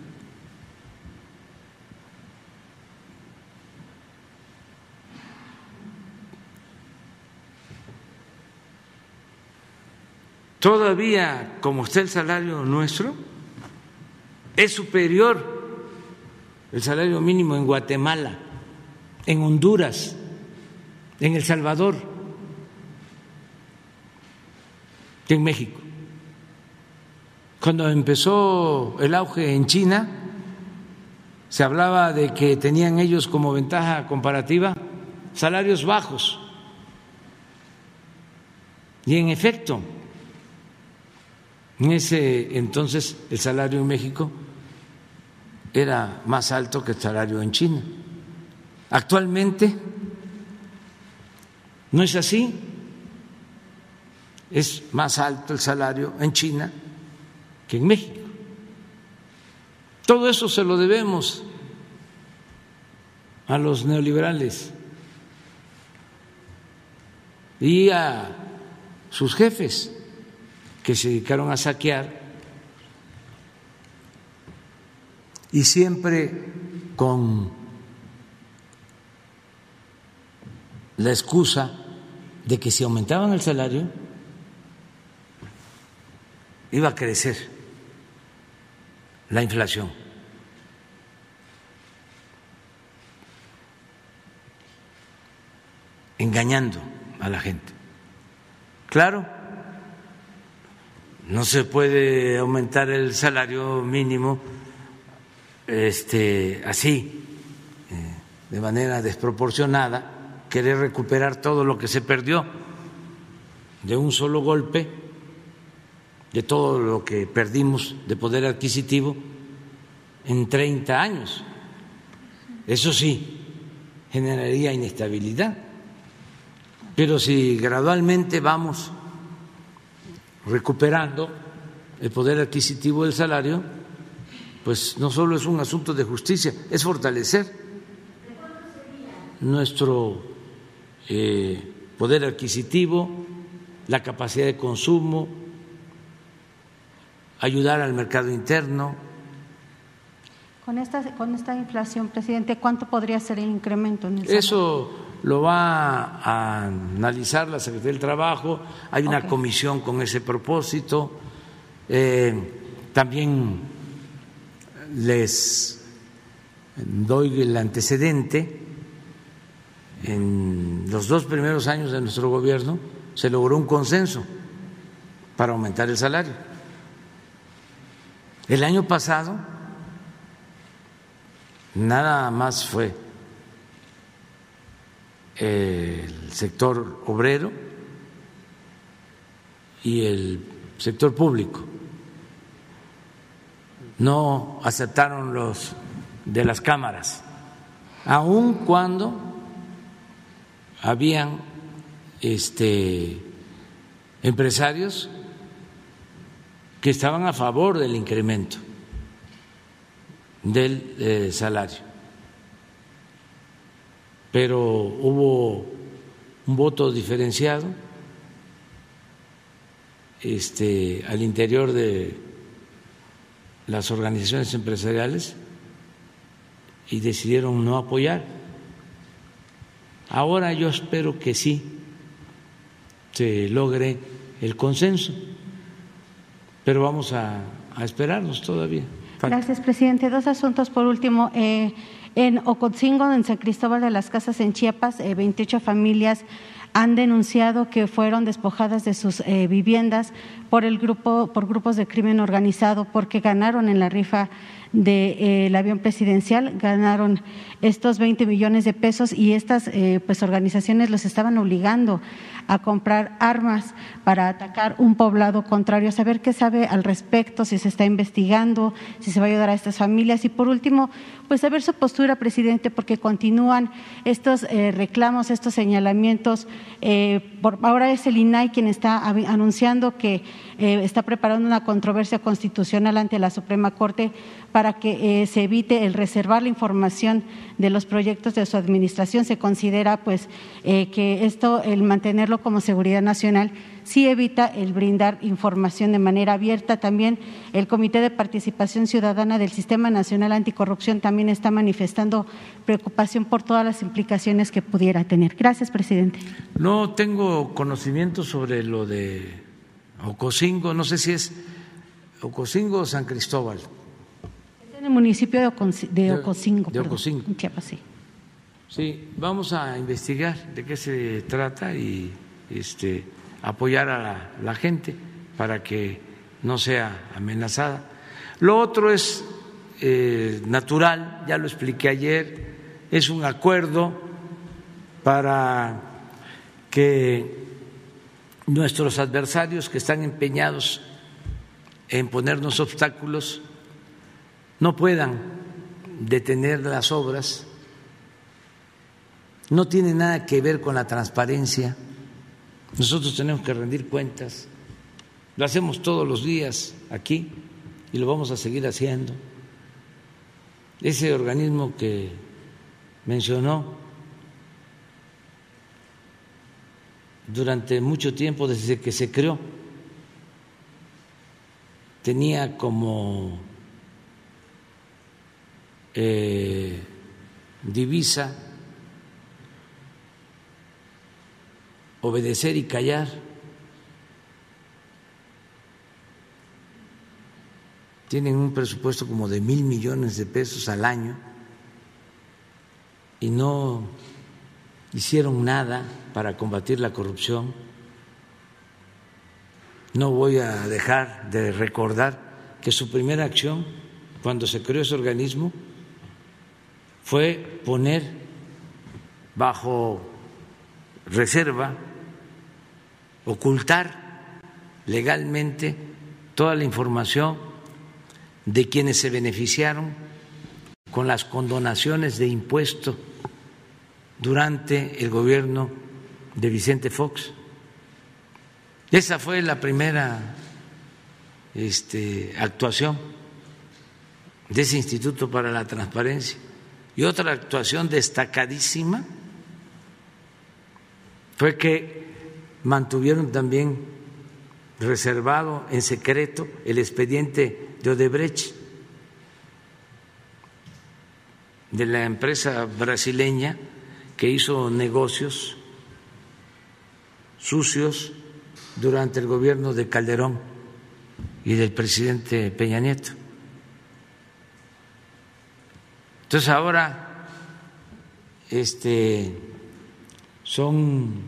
Todavía, como está el salario nuestro, es superior el salario mínimo en Guatemala, en Honduras, en El Salvador, que en México. Cuando empezó el auge en China, se hablaba de que tenían ellos como ventaja comparativa salarios bajos. Y en efecto, en ese entonces el salario en México era más alto que el salario en China. Actualmente no es así. Es más alto el salario en China que en México. Todo eso se lo debemos a los neoliberales y a sus jefes que se dedicaron a saquear y siempre con la excusa de que si aumentaban el salario iba a crecer la inflación. engañando a la gente. Claro, no se puede aumentar el salario mínimo este, así, eh, de manera desproporcionada, querer recuperar todo lo que se perdió de un solo golpe, de todo lo que perdimos de poder adquisitivo en 30 años. Eso sí, generaría inestabilidad. Pero si gradualmente vamos recuperando el poder adquisitivo del salario, pues no solo es un asunto de justicia, es fortalecer nuestro eh, poder adquisitivo, la capacidad de consumo, ayudar al mercado interno. Con esta, con esta inflación, presidente, ¿cuánto podría ser el incremento en el Eso lo va a analizar la Secretaría del Trabajo, hay una comisión con ese propósito. Eh, también les doy el antecedente. En los dos primeros años de nuestro gobierno se logró un consenso para aumentar el salario. El año pasado nada más fue el sector obrero y el sector público. No aceptaron los de las cámaras, aun cuando habían este, empresarios que estaban a favor del incremento del eh, salario. Pero hubo un voto diferenciado este, al interior de las organizaciones empresariales y decidieron no apoyar. Ahora yo espero que sí se logre el consenso, pero vamos a, esperarnos todavía. Gracias, presidente. Dos asuntos por último. Eh, en Ocotzingo, en San Cristóbal de las Casas, en Chiapas, 28 eh, familias han denunciado que fueron despojadas de sus eh, viviendas por el grupo por grupos de crimen organizado porque ganaron en la rifa del avión presidencial, ganaron estos 20 millones de pesos y estas eh, pues organizaciones los estaban obligando a comprar armas para atacar un poblado contrario, saber qué sabe al respecto, si se está investigando, si se va a ayudar a estas familias y por último, pues saber su postura, presidente, porque continúan estos eh, reclamos, estos señalamientos. Eh, por, ahora es el INAI quien está anunciando que está preparando una controversia constitucional ante la Suprema Corte para que se evite el reservar la información de los proyectos de su administración. Se considera pues eh, que esto, el mantenerlo como seguridad nacional, sí evita el brindar información de manera abierta. También el Comité de Participación Ciudadana del Sistema Nacional Anticorrupción también está manifestando preocupación por todas las implicaciones que pudiera tener. Gracias, presidente. No tengo conocimiento sobre lo de Ocosingo, no sé si es Ocosingo o San Cristóbal en el municipio de, Ocosingo. De Ocosingo. sí. Sí, vamos a investigar de qué se trata y este, apoyar a la, gente para que no sea amenazada. Lo otro es eh, natural, ya lo expliqué ayer, es un acuerdo para que nuestros adversarios que están empeñados en ponernos obstáculos no puedan detener las obras, no tiene nada que ver con la transparencia. Nosotros tenemos que rendir cuentas, lo hacemos todos los días aquí y lo vamos a seguir haciendo. Ese organismo que mencionó durante mucho tiempo desde que se creó. Tenía como eh, divisa obedecer y callar. Tienen un presupuesto como de mil millones de pesos al año y no hicieron nada para combatir la corrupción. No voy a dejar de recordar que su primera acción cuando se creó ese organismo fue poner bajo reserva, ocultar legalmente toda la información de quienes se beneficiaron con las condonaciones de impuestos durante el gobierno de Vicente Fox. Esa fue la primera este, actuación de ese Instituto para la Transparencia. Y otra actuación destacadísima fue que mantuvieron también reservado en secreto el expediente de Odebrecht, de la empresa brasileña que hizo negocios sucios durante el gobierno de Calderón y del presidente Peña Nieto. Entonces ahora este, son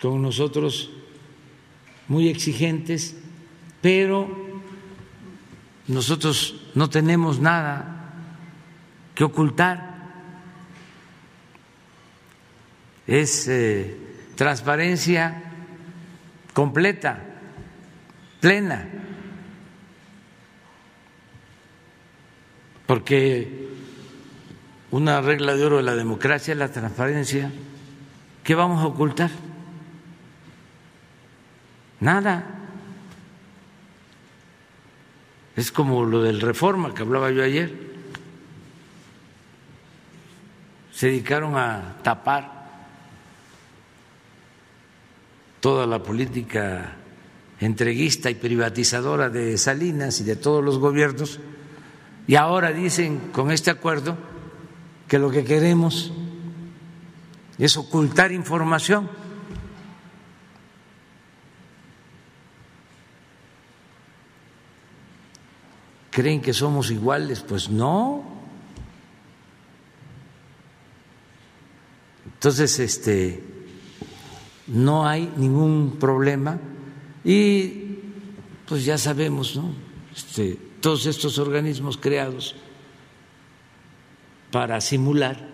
con nosotros muy exigentes, pero nosotros no tenemos nada que ocultar. es eh, transparencia completa, plena, porque una regla de oro de la democracia es la transparencia. ¿Qué vamos a ocultar? Nada. Es como lo del reforma que hablaba yo ayer. Se dedicaron a tapar toda la política entreguista y privatizadora de Salinas y de todos los gobiernos, y ahora dicen con este acuerdo que lo que queremos es ocultar información. ¿Creen que somos iguales? Pues no. Entonces, este no hay ningún problema y pues ya sabemos, ¿no? Este, todos estos organismos creados para simular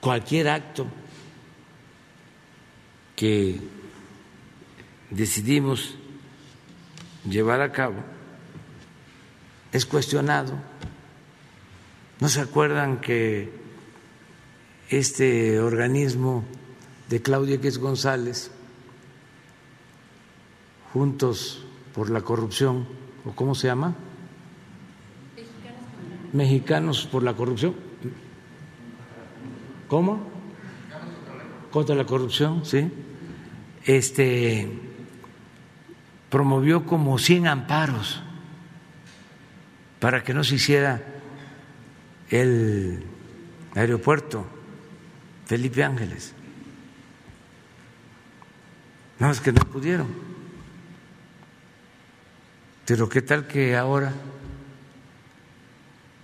cualquier acto que decidimos llevar a cabo es cuestionado. ¿No se acuerdan que este organismo de Claudia X González, Juntos por la Corrupción, o cómo se llama? Mexicanos por la Corrupción. ¿Cómo? Contra la corrupción, sí. Este promovió como 100 amparos para que no se hiciera el aeropuerto Felipe Ángeles. No, es que no pudieron. Pero qué tal que ahora,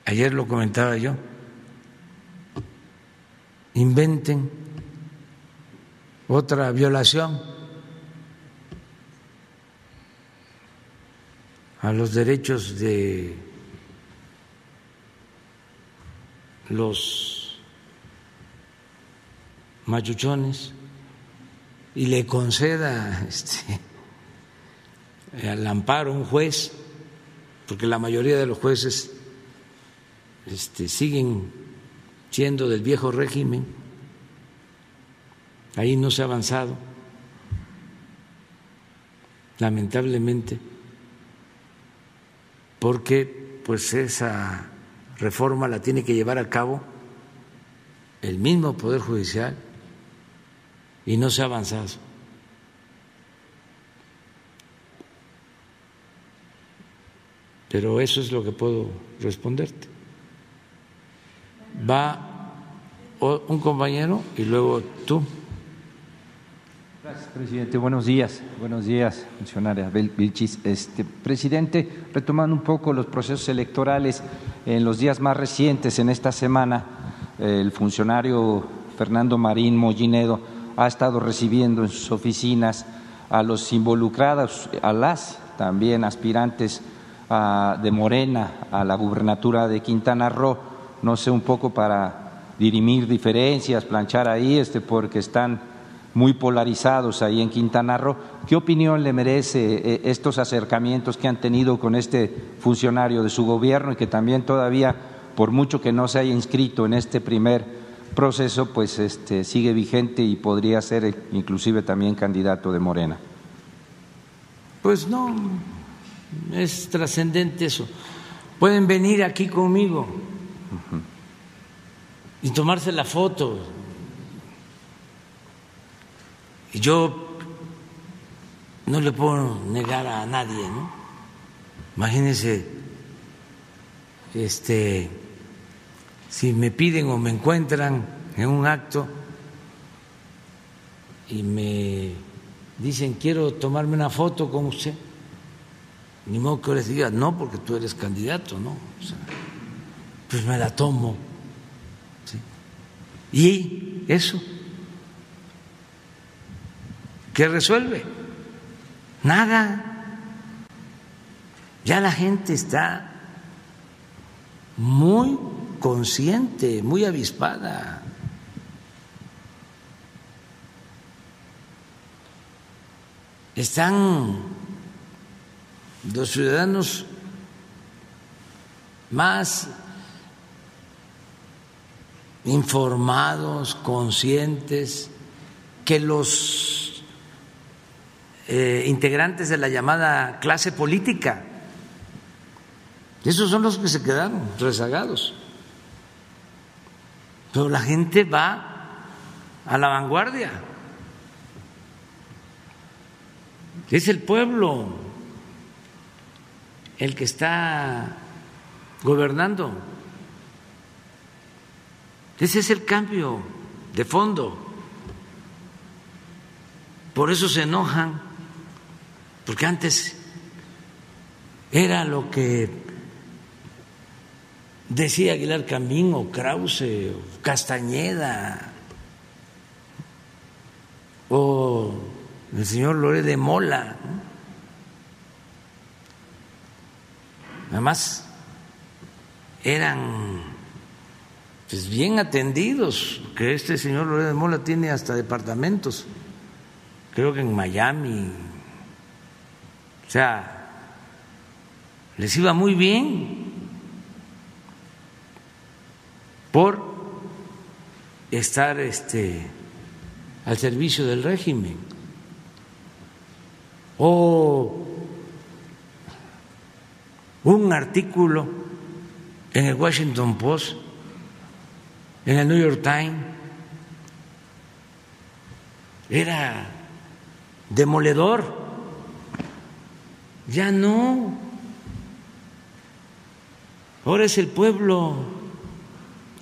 ayer lo comentaba yo, inventen otra violación a los derechos de los machuchones y le conceda este, al amparo un juez, porque la mayoría de los jueces este, siguen siendo del viejo régimen, ahí no se ha avanzado, lamentablemente, porque pues esa reforma la tiene que llevar a cabo el mismo Poder Judicial y no se ha avanzado. Pero eso es lo que puedo responderte. Va un compañero y luego tú. Gracias, presidente. Buenos días. Buenos días, funcionaria Vilchis. Este, presidente, retomando un poco los procesos electorales, en los días más recientes, en esta semana, el funcionario Fernando Marín Mollinedo ha estado recibiendo en sus oficinas a los involucrados, a las también aspirantes de Morena a la gubernatura de Quintana Roo, no sé, un poco para dirimir diferencias, planchar ahí, este, porque están muy polarizados ahí en Quintana Roo. ¿Qué opinión le merece eh, estos acercamientos que han tenido con este funcionario de su gobierno y que también todavía, por mucho que no se haya inscrito en este primer proceso, pues este, sigue vigente y podría ser eh, inclusive también candidato de Morena? Pues no, es trascendente eso. Pueden venir aquí conmigo y tomarse la foto y yo no le puedo negar a nadie, ¿no? Imagínense, este, si me piden o me encuentran en un acto y me dicen quiero tomarme una foto con usted, ni modo que les diga no porque tú eres candidato, ¿no? pues me la tomo. Y eso ¿Qué resuelve? Nada. Ya la gente está muy consciente, muy avispada. Están los ciudadanos más informados, conscientes, que los eh, integrantes de la llamada clase política. Esos son los que se quedaron rezagados. La gente va a la vanguardia. Es el pueblo el que está gobernando. Ese es el cambio de fondo. Por eso se enojan porque antes era lo que decía Aguilar Camín o Krause o Castañeda. O el señor Lore de Mola. Además, eran pues, bien atendidos, que este señor Lore de Mola tiene hasta departamentos, creo que en Miami, o sea, les iba muy bien por estar este, al servicio del régimen. O un artículo en el Washington Post, en el New York Times, era demoledor ya no. Ahora es el pueblo,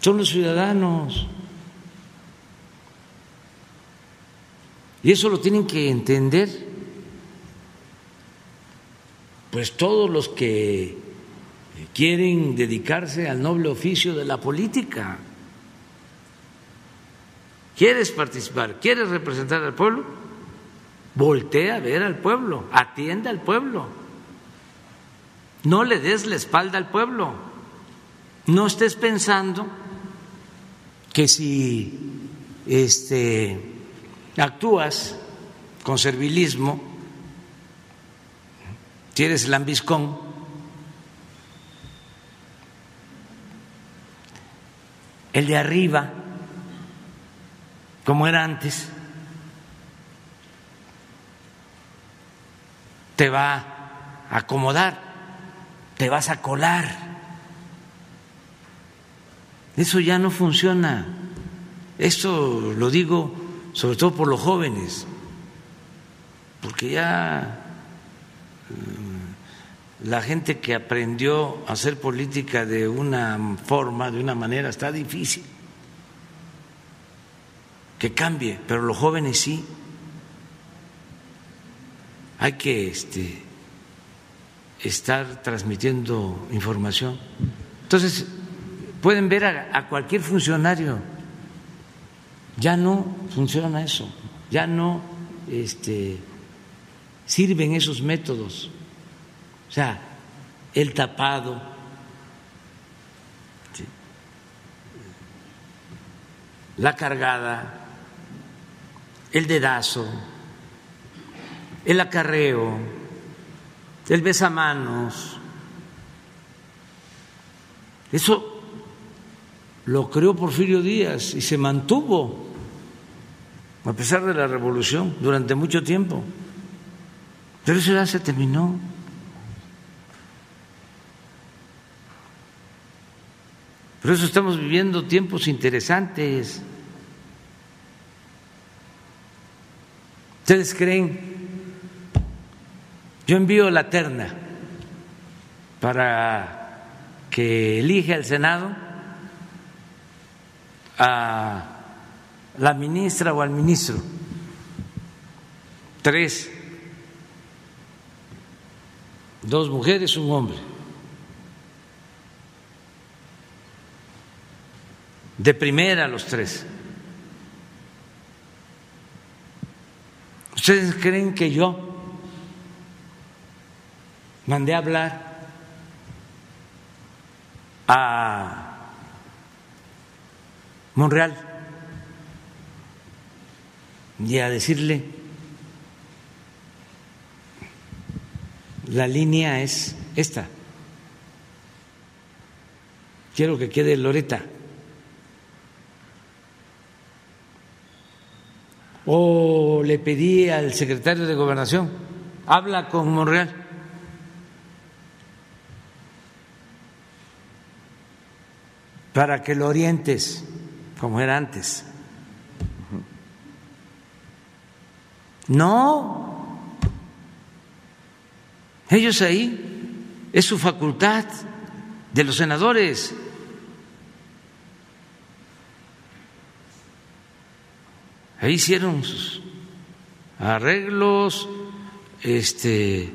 son los ciudadanos. Y eso lo tienen que entender, pues todos los que quieren dedicarse al noble oficio de la política. ¿Quieres participar? ¿Quieres representar al pueblo? Voltea a ver al pueblo, atiende al pueblo. No le des la espalda al pueblo. No estés pensando que si este, actúas con servilismo, si eres lambiscón, el de arriba, como era antes, te va a acomodar, te vas a colar. Eso ya no funciona. Esto lo digo sobre todo por los jóvenes, porque ya eh, la gente que aprendió a hacer política de una forma, de una manera, está difícil que cambie, pero los jóvenes sí. Hay que este, estar transmitiendo información. Entonces, pueden ver a, cualquier funcionario, ya no funciona eso, ya no este, sirven esos métodos. O sea, el tapado, la cargada, el dedazo, el acarreo, el besamanos. Eso lo creó Porfirio Díaz y se mantuvo, a pesar de la revolución, durante mucho tiempo. Pero eso ya se terminó. Por eso estamos viviendo tiempos interesantes. ¿Ustedes creen? Yo envío la terna para que elija el Senado a la ministra o al ministro. Tres. Dos mujeres, un hombre. De primera los tres. ¿Ustedes creen que yo mandé a hablar a Monreal y a decirle la línea es esta. Quiero que quede Loreta. o le pedí al secretario de Gobernación, habla con Monreal. para que lo orientes como era antes. No, ellos ahí es su facultad de los senadores. Ahí hicieron sus arreglos, este,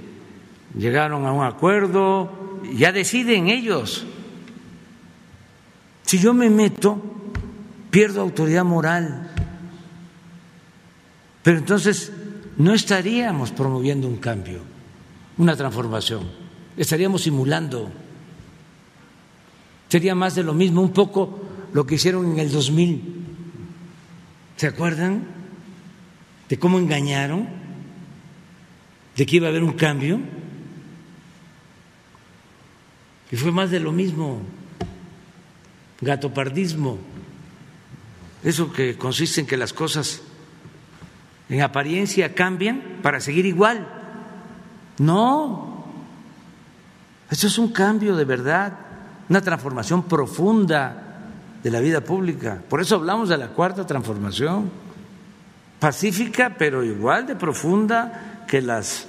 llegaron a un acuerdo, ya deciden ellos. Si yo me meto, pierdo autoridad moral. Pero entonces no estaríamos promoviendo un cambio, una transformación, estaríamos simulando. Sería más de lo mismo, un poco lo que hicieron en el 2000 ¿Se acuerdan de cómo engañaron? ¿De que iba a haber un cambio? Y fue más de lo mismo, gatopardismo, eso que consiste en que las cosas en apariencia cambian para seguir igual. No, eso es un cambio de verdad, una transformación profunda de la vida pública. Por eso hablamos de la cuarta transformación, pacífica pero igual de profunda que las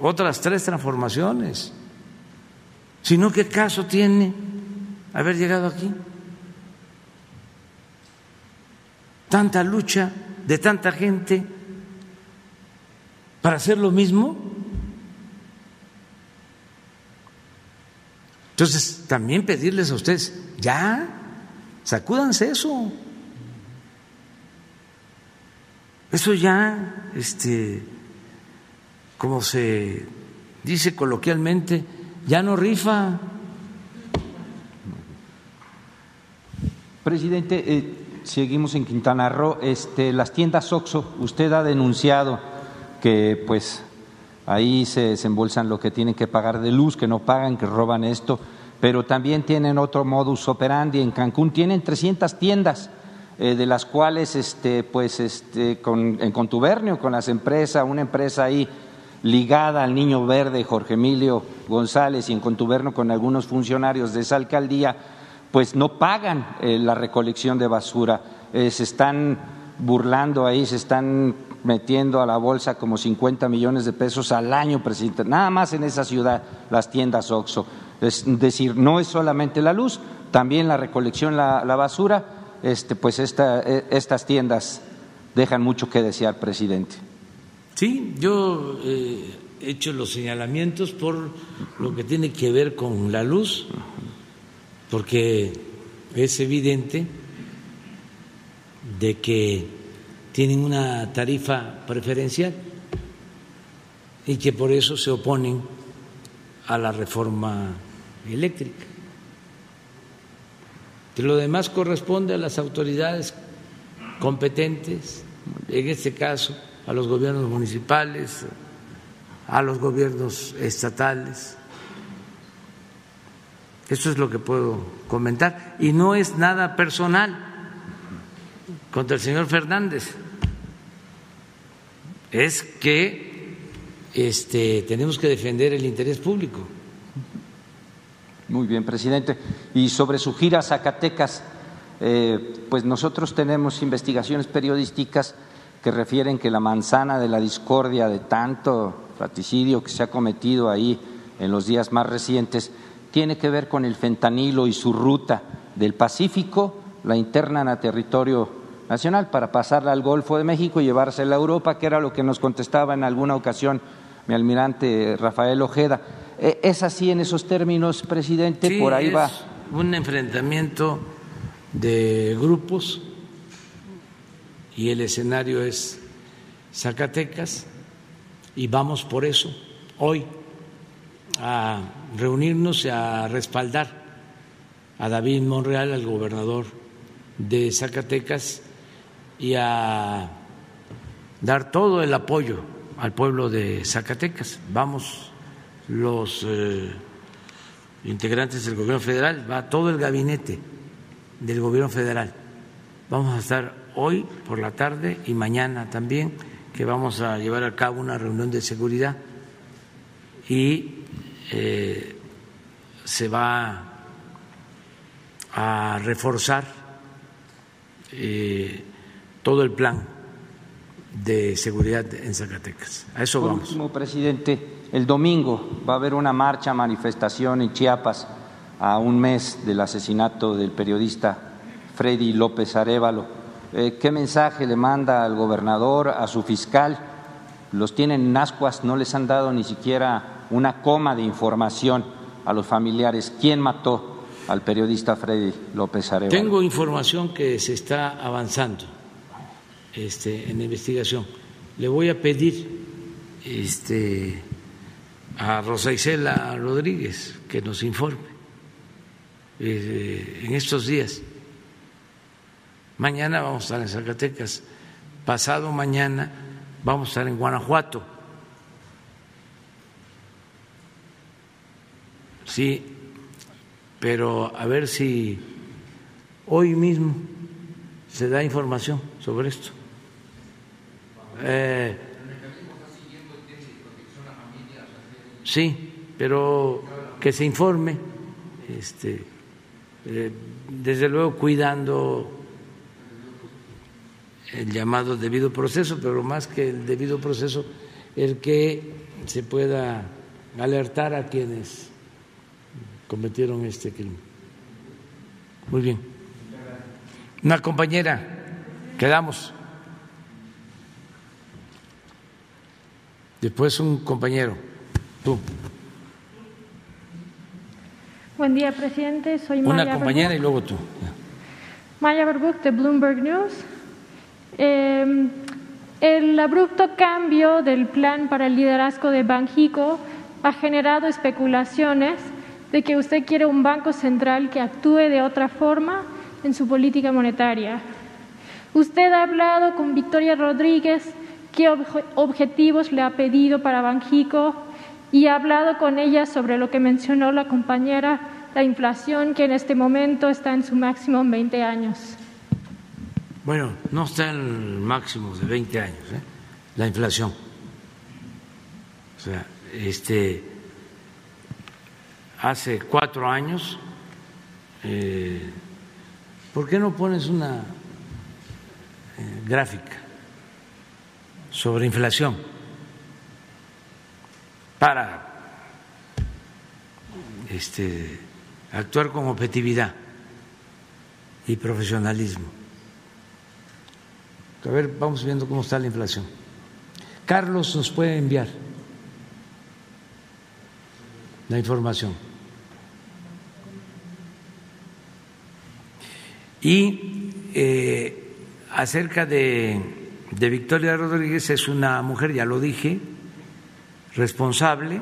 otras tres transformaciones. Si no, ¿qué caso tiene haber llegado aquí? Tanta lucha de tanta gente para hacer lo mismo. Entonces, también pedirles a ustedes, ya, Sacúdanse eso. Eso ya, este, como se dice coloquialmente, ya no rifa. Presidente, eh, seguimos en Quintana Roo. Este, las tiendas Oxo, usted ha denunciado que pues ahí se desembolsan lo que tienen que pagar de luz, que no pagan, que roban esto pero también tienen otro modus operandi. En Cancún tienen 300 tiendas, eh, de las cuales, este, pues, este, con, en contubernio con las empresas, una empresa ahí ligada al Niño Verde, Jorge Emilio González, y en contubernio con algunos funcionarios de esa alcaldía, pues no pagan eh, la recolección de basura, eh, se están burlando ahí, se están metiendo a la bolsa como 50 millones de pesos al año, presidente, nada más en esa ciudad, las tiendas OXO. Es decir, no es solamente la luz, también la recolección, la, basura, este, pues esta, e, estas tiendas dejan mucho que desear, presidente. Sí, yo eh, he hecho los señalamientos por lo que tiene que ver con la luz, porque es evidente de que tienen una tarifa preferencial y que por eso se oponen a la reforma eléctrica. De lo demás corresponde a las autoridades competentes, en este caso a los gobiernos municipales, a los gobiernos estatales. Eso es lo que puedo comentar. Y no es nada personal contra el señor Fernández. Es que este, tenemos que defender el interés público. Muy bien, presidente. Y sobre su gira a Zacatecas, eh, pues nosotros tenemos investigaciones periodísticas que refieren que la manzana de la discordia de tanto fratricidio que se ha cometido ahí en los días más recientes tiene que ver con el fentanilo y su ruta del Pacífico, la interna a territorio nacional, para pasarla al Golfo de México y llevársela a Europa, que era lo que nos contestaba en alguna ocasión mi almirante Rafael Ojeda. Eh, ¿Es así en esos términos, presidente? Por ahí va. Un enfrentamiento de grupos y el escenario es Zacatecas y vamos por eso hoy a reunirnos y a respaldar a David Monreal, al gobernador de Zacatecas, y a dar todo el apoyo al pueblo de Zacatecas. Vamos los eh, integrantes del gobierno federal, va todo el gabinete del gobierno federal. Vamos a estar hoy por la tarde y mañana también, que vamos a llevar a cabo una reunión de seguridad y eh, se va a reforzar eh, todo el plan de seguridad en Zacatecas. A eso vamos. Último, presidente, el domingo va a haber una marcha, manifestación en Chiapas a un mes del asesinato del periodista Freddy López Arevalo. Eh, ¿Qué mensaje le manda al gobernador, a su fiscal? Los tienen en ascuas, no les han dado ni siquiera una coma de información a los familiares. ¿Quién mató al periodista Freddy López Arevalo? Tengo información que se está avanzando este, en investigación. Le voy a pedir este, a Rosa Isela Rodríguez que nos informe eh, en estos días. Mañana vamos a estar en Zacatecas, pasado mañana vamos a estar en Guanajuato. Sí, pero a ver si hoy mismo se da información sobre esto. Eh, sí, pero que se informe, este, eh, desde luego cuidando el llamado debido proceso, pero más que el debido proceso, el que se pueda alertar a quienes cometieron este crimen. Muy bien. Una compañera, quedamos. Después un compañero. Tú. Buen día, presidente. Soy Una Maya compañera Berbuch. y luego tú. Maya Berbuch de Bloomberg News. Eh, el abrupto cambio del plan para el liderazgo de Banjico ha generado especulaciones de que usted quiere un banco central que actúe de otra forma en su política monetaria. Usted ha hablado con Victoria Rodríguez qué obje- objetivos le ha pedido para Banjico y ha hablado con ella sobre lo que mencionó la compañera, la inflación que en este momento está en su máximo en 20 años. Bueno, no está en el máximo de 20 años, ¿eh? la inflación. O sea, este, hace cuatro años, eh, ¿por qué no pones una eh, gráfica sobre inflación para este, actuar con objetividad y profesionalismo. A ver, vamos viendo cómo está la inflación. Carlos nos puede enviar la información. Y eh, acerca de, de Victoria Rodríguez, es una mujer, ya lo dije, responsable.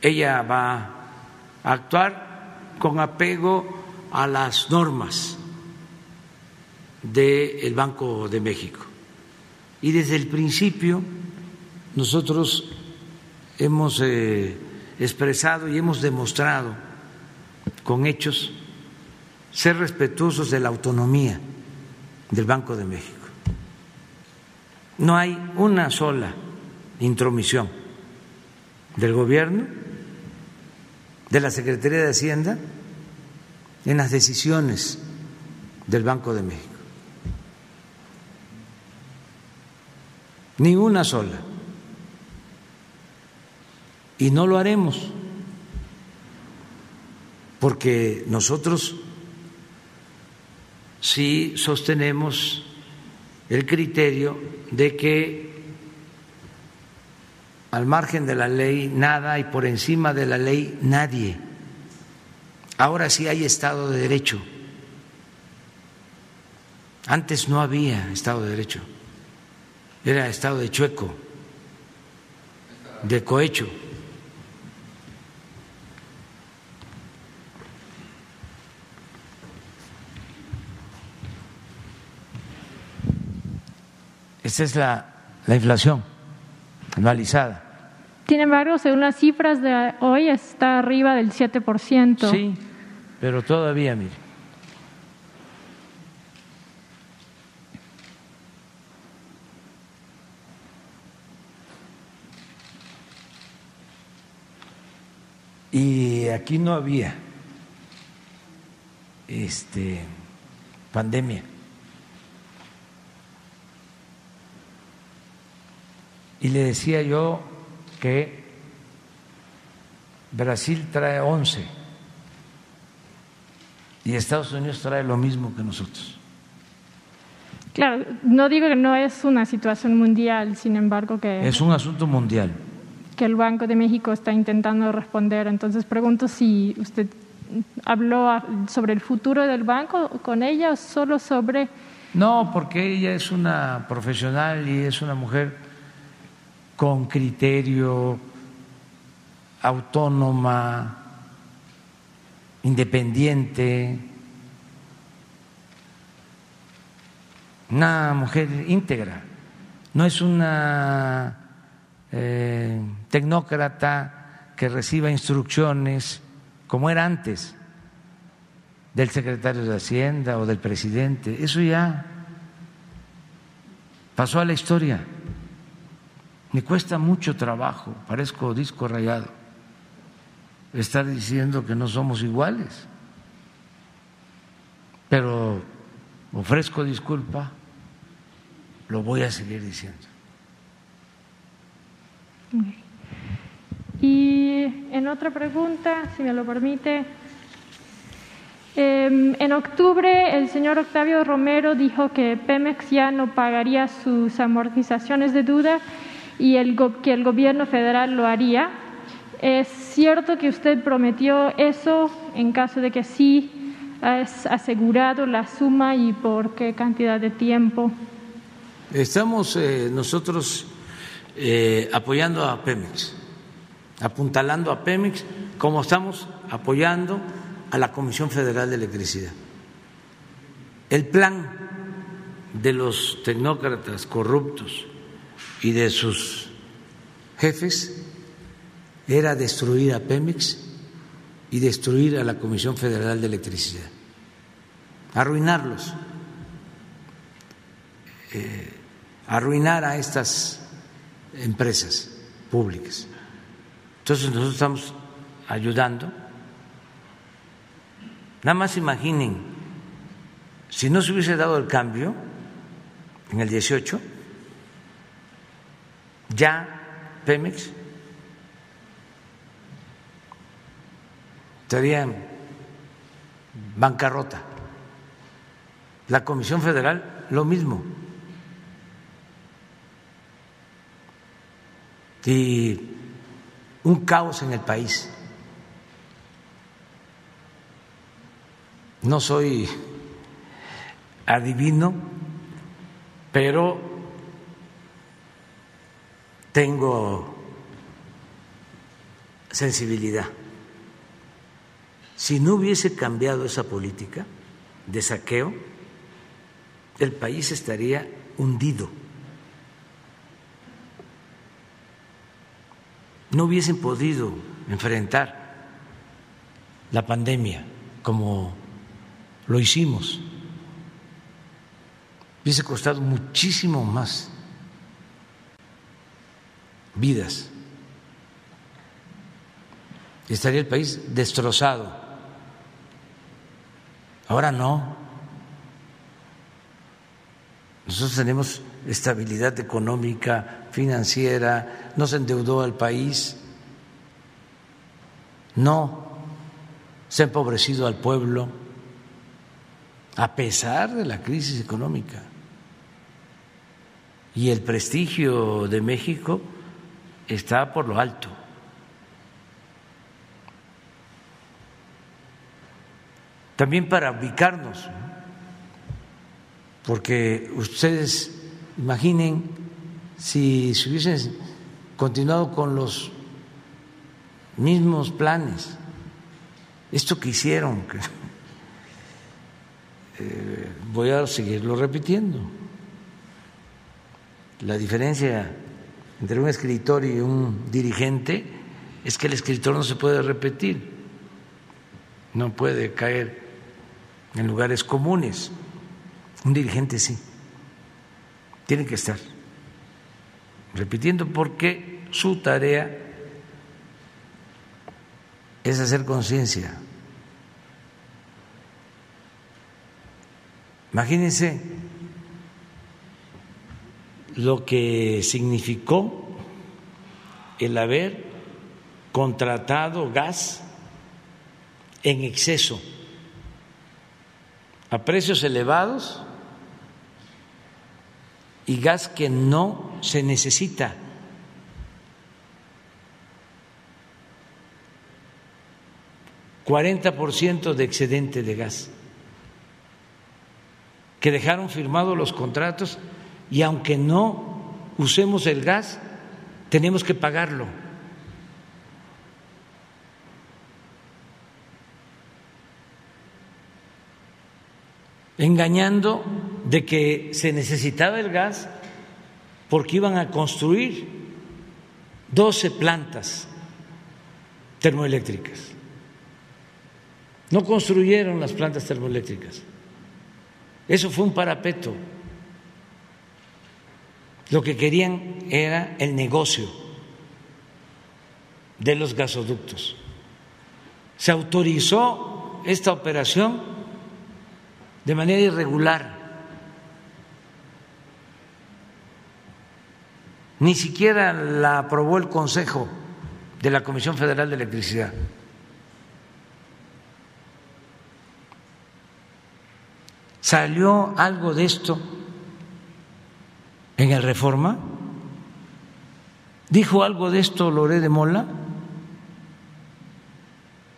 Ella va a actuar con apego a las normas del Banco de México. Y desde el principio nosotros hemos eh, expresado y hemos demostrado con hechos ser respetuosos de la autonomía del Banco de México. No hay una sola intromisión del gobierno, de la Secretaría de Hacienda, en las decisiones del Banco de México. Ni una sola. Y no lo haremos, porque nosotros sí sostenemos el criterio de que al margen de la ley nada y por encima de la ley nadie. Ahora sí hay Estado de Derecho. Antes no había Estado de Derecho. Era Estado de chueco, de cohecho. Esa es la, la inflación anualizada. Sin embargo, según las cifras de hoy, está arriba del 7%. Sí, pero todavía, mire. Y aquí no había este pandemia. Y le decía yo que Brasil trae 11 y Estados Unidos trae lo mismo que nosotros. Claro, no digo que no es una situación mundial, sin embargo que... Es un asunto mundial. Que el Banco de México está intentando responder. Entonces pregunto si usted habló sobre el futuro del banco con ella o solo sobre... No, porque ella es una profesional y es una mujer con criterio, autónoma, independiente, una mujer íntegra, no es una eh, tecnócrata que reciba instrucciones como era antes del secretario de Hacienda o del presidente, eso ya pasó a la historia. Me cuesta mucho trabajo, parezco disco rayado, estar diciendo que no somos iguales. Pero ofrezco disculpa, lo voy a seguir diciendo. Y en otra pregunta, si me lo permite, em, en octubre el señor Octavio Romero dijo que Pemex ya no pagaría sus amortizaciones de duda y el, que el gobierno federal lo haría. ¿Es cierto que usted prometió eso en caso de que sí has asegurado la suma y por qué cantidad de tiempo? Estamos eh, nosotros eh, apoyando a Pemex, apuntalando a Pemex, como estamos apoyando a la Comisión Federal de Electricidad. El plan de los tecnócratas corruptos y de sus jefes era destruir a Pemex y destruir a la Comisión Federal de Electricidad, arruinarlos, eh, arruinar a estas empresas públicas. Entonces nosotros estamos ayudando. Nada más imaginen, si no se hubiese dado el cambio, en el 18, ya Pemex estaría bancarrota. La Comisión Federal, lo mismo. Y un caos en el país. No soy adivino, pero tengo sensibilidad. Si no hubiese cambiado esa política de saqueo, el país estaría hundido. No hubiesen podido enfrentar la pandemia como lo hicimos. Hubiese costado muchísimo más vidas. Estaría el país destrozado. Ahora no. Nosotros tenemos estabilidad económica, financiera, no se endeudó el país, no se ha empobrecido al pueblo, a pesar de la crisis económica. Y el prestigio de México está por lo alto. También para ubicarnos, porque ustedes imaginen si se hubiesen continuado con los mismos planes, esto que hicieron, que, eh, voy a seguirlo repitiendo. La diferencia entre un escritor y un dirigente es que el escritor no se puede repetir, no puede caer en lugares comunes. Un dirigente sí, tiene que estar repitiendo porque su tarea es hacer conciencia. Imagínense lo que significó el haber contratado gas en exceso a precios elevados y gas que no se necesita. Cuarenta por ciento de excedente de gas, que dejaron firmados los contratos y aunque no usemos el gas, tenemos que pagarlo. engañando de que se necesitaba el gas porque iban a construir 12 plantas termoeléctricas. No construyeron las plantas termoeléctricas. Eso fue un parapeto. Lo que querían era el negocio de los gasoductos. Se autorizó esta operación de manera irregular. Ni siquiera la aprobó el Consejo de la Comisión Federal de Electricidad. ¿Salió algo de esto en el Reforma? ¿Dijo algo de esto Loré de Mola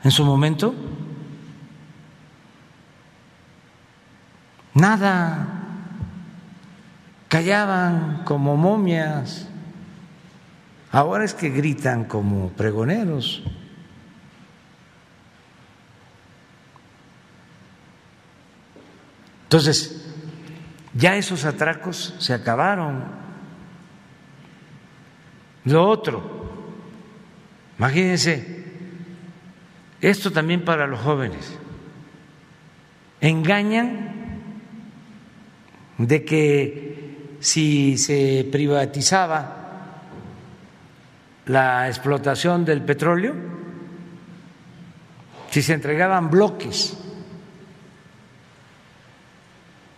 en su momento? Nada. Callaban como momias. Ahora es que gritan como pregoneros. Entonces, ya esos atracos se acabaron. Lo otro, imagínense, esto también para los jóvenes, engañan de que si se privatizaba la explotación del petróleo, si se entregaban bloques,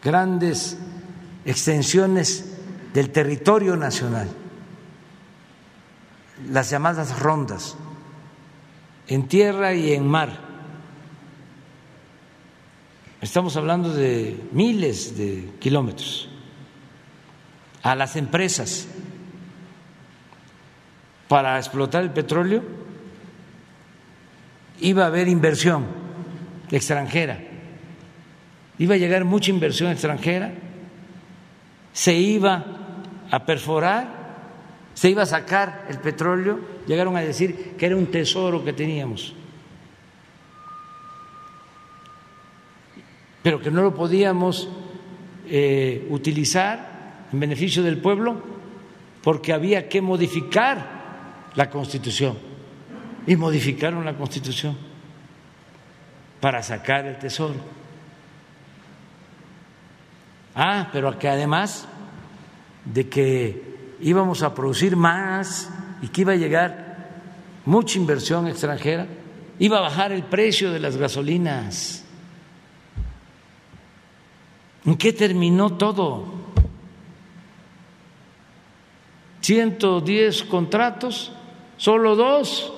grandes extensiones del territorio nacional, las llamadas rondas, en tierra y en mar. Estamos hablando de miles de kilómetros. A las empresas para explotar el petróleo, iba a haber inversión extranjera, iba a llegar mucha inversión extranjera, se iba a perforar, se iba a sacar el petróleo, llegaron a decir que era un tesoro que teníamos, pero que no lo podíamos eh, utilizar en beneficio del pueblo porque había que modificar la Constitución y modificaron la Constitución para sacar el tesoro. Ah, pero que además de que íbamos a producir más y que iba a llegar mucha inversión extranjera, iba a bajar el precio de las gasolinas. ¿En qué terminó todo? 110 contratos solo dos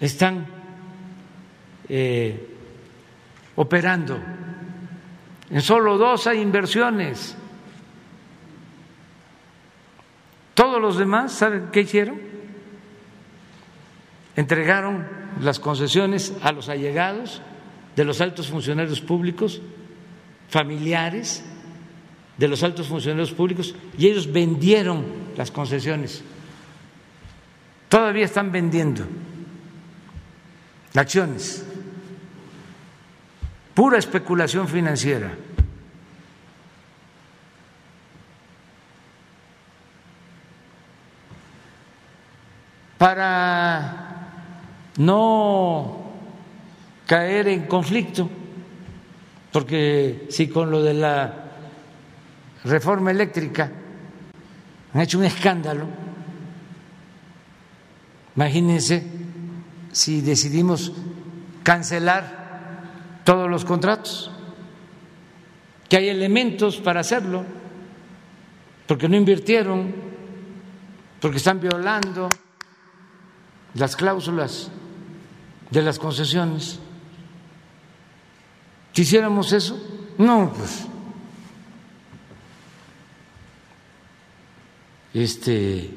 están eh, operando. En solo dos hay inversiones. Todos los demás, ¿saben qué hicieron? Entregaron las concesiones a los allegados de los altos funcionarios públicos, familiares de los altos funcionarios públicos, y ellos vendieron las concesiones. Todavía están vendiendo acciones. Pura especulación financiera. Para no caer en conflicto, porque si con lo de la reforma eléctrica han hecho un escándalo. Imagínense si decidimos cancelar todos los contratos, que hay elementos para hacerlo, porque no invirtieron, porque están violando las cláusulas de las concesiones. ¿Quisiéramos eso? No, pues este,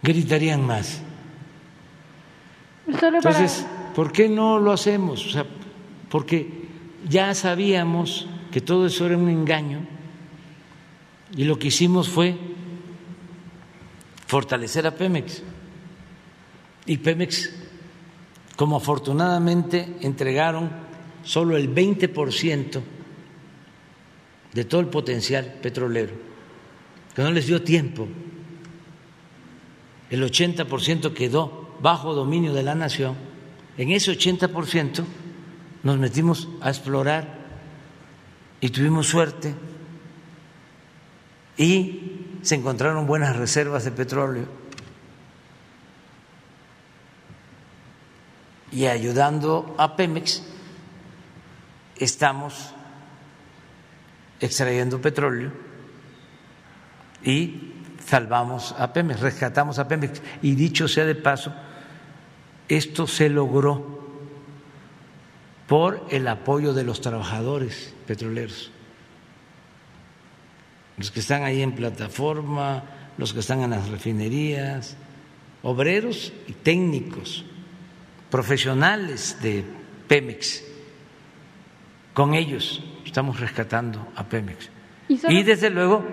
gritarían más. Entonces, ¿por qué no lo hacemos? O sea, porque ya sabíamos que todo eso era un engaño y lo que hicimos fue fortalecer a Pemex. Y Pemex, como afortunadamente entregaron solo el 20% de todo el potencial petrolero, que no les dio tiempo. El 80% quedó bajo dominio de la nación. En ese 80% nos metimos a explorar y tuvimos suerte y se encontraron buenas reservas de petróleo. Y ayudando a Pemex, estamos extrayendo petróleo y salvamos a Pemex, rescatamos a Pemex. Y dicho sea de paso, esto se logró por el apoyo de los trabajadores petroleros, los que están ahí en plataforma, los que están en las refinerías, obreros y técnicos, profesionales de Pemex. Con ellos estamos rescatando a Pemex. Y, desde luego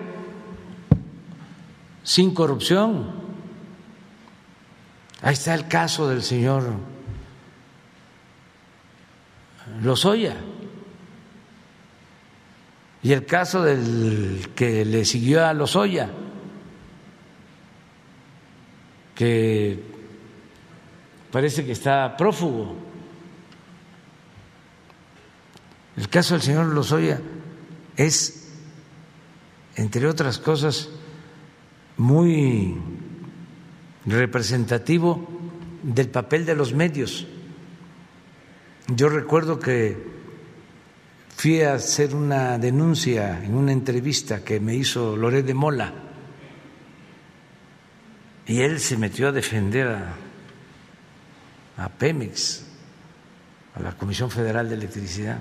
sin corrupción. Ahí está el caso del señor Lozoya y el caso del que le siguió a Lozoya, que parece que está prófugo. El caso del señor Lozoya es, entre otras cosas, muy representativo del papel de los medios. Yo recuerdo que fui a hacer una denuncia en una entrevista que me hizo Loret de Mola y él se metió a defender a, a Pemex, a la Comisión Federal de Electricidad.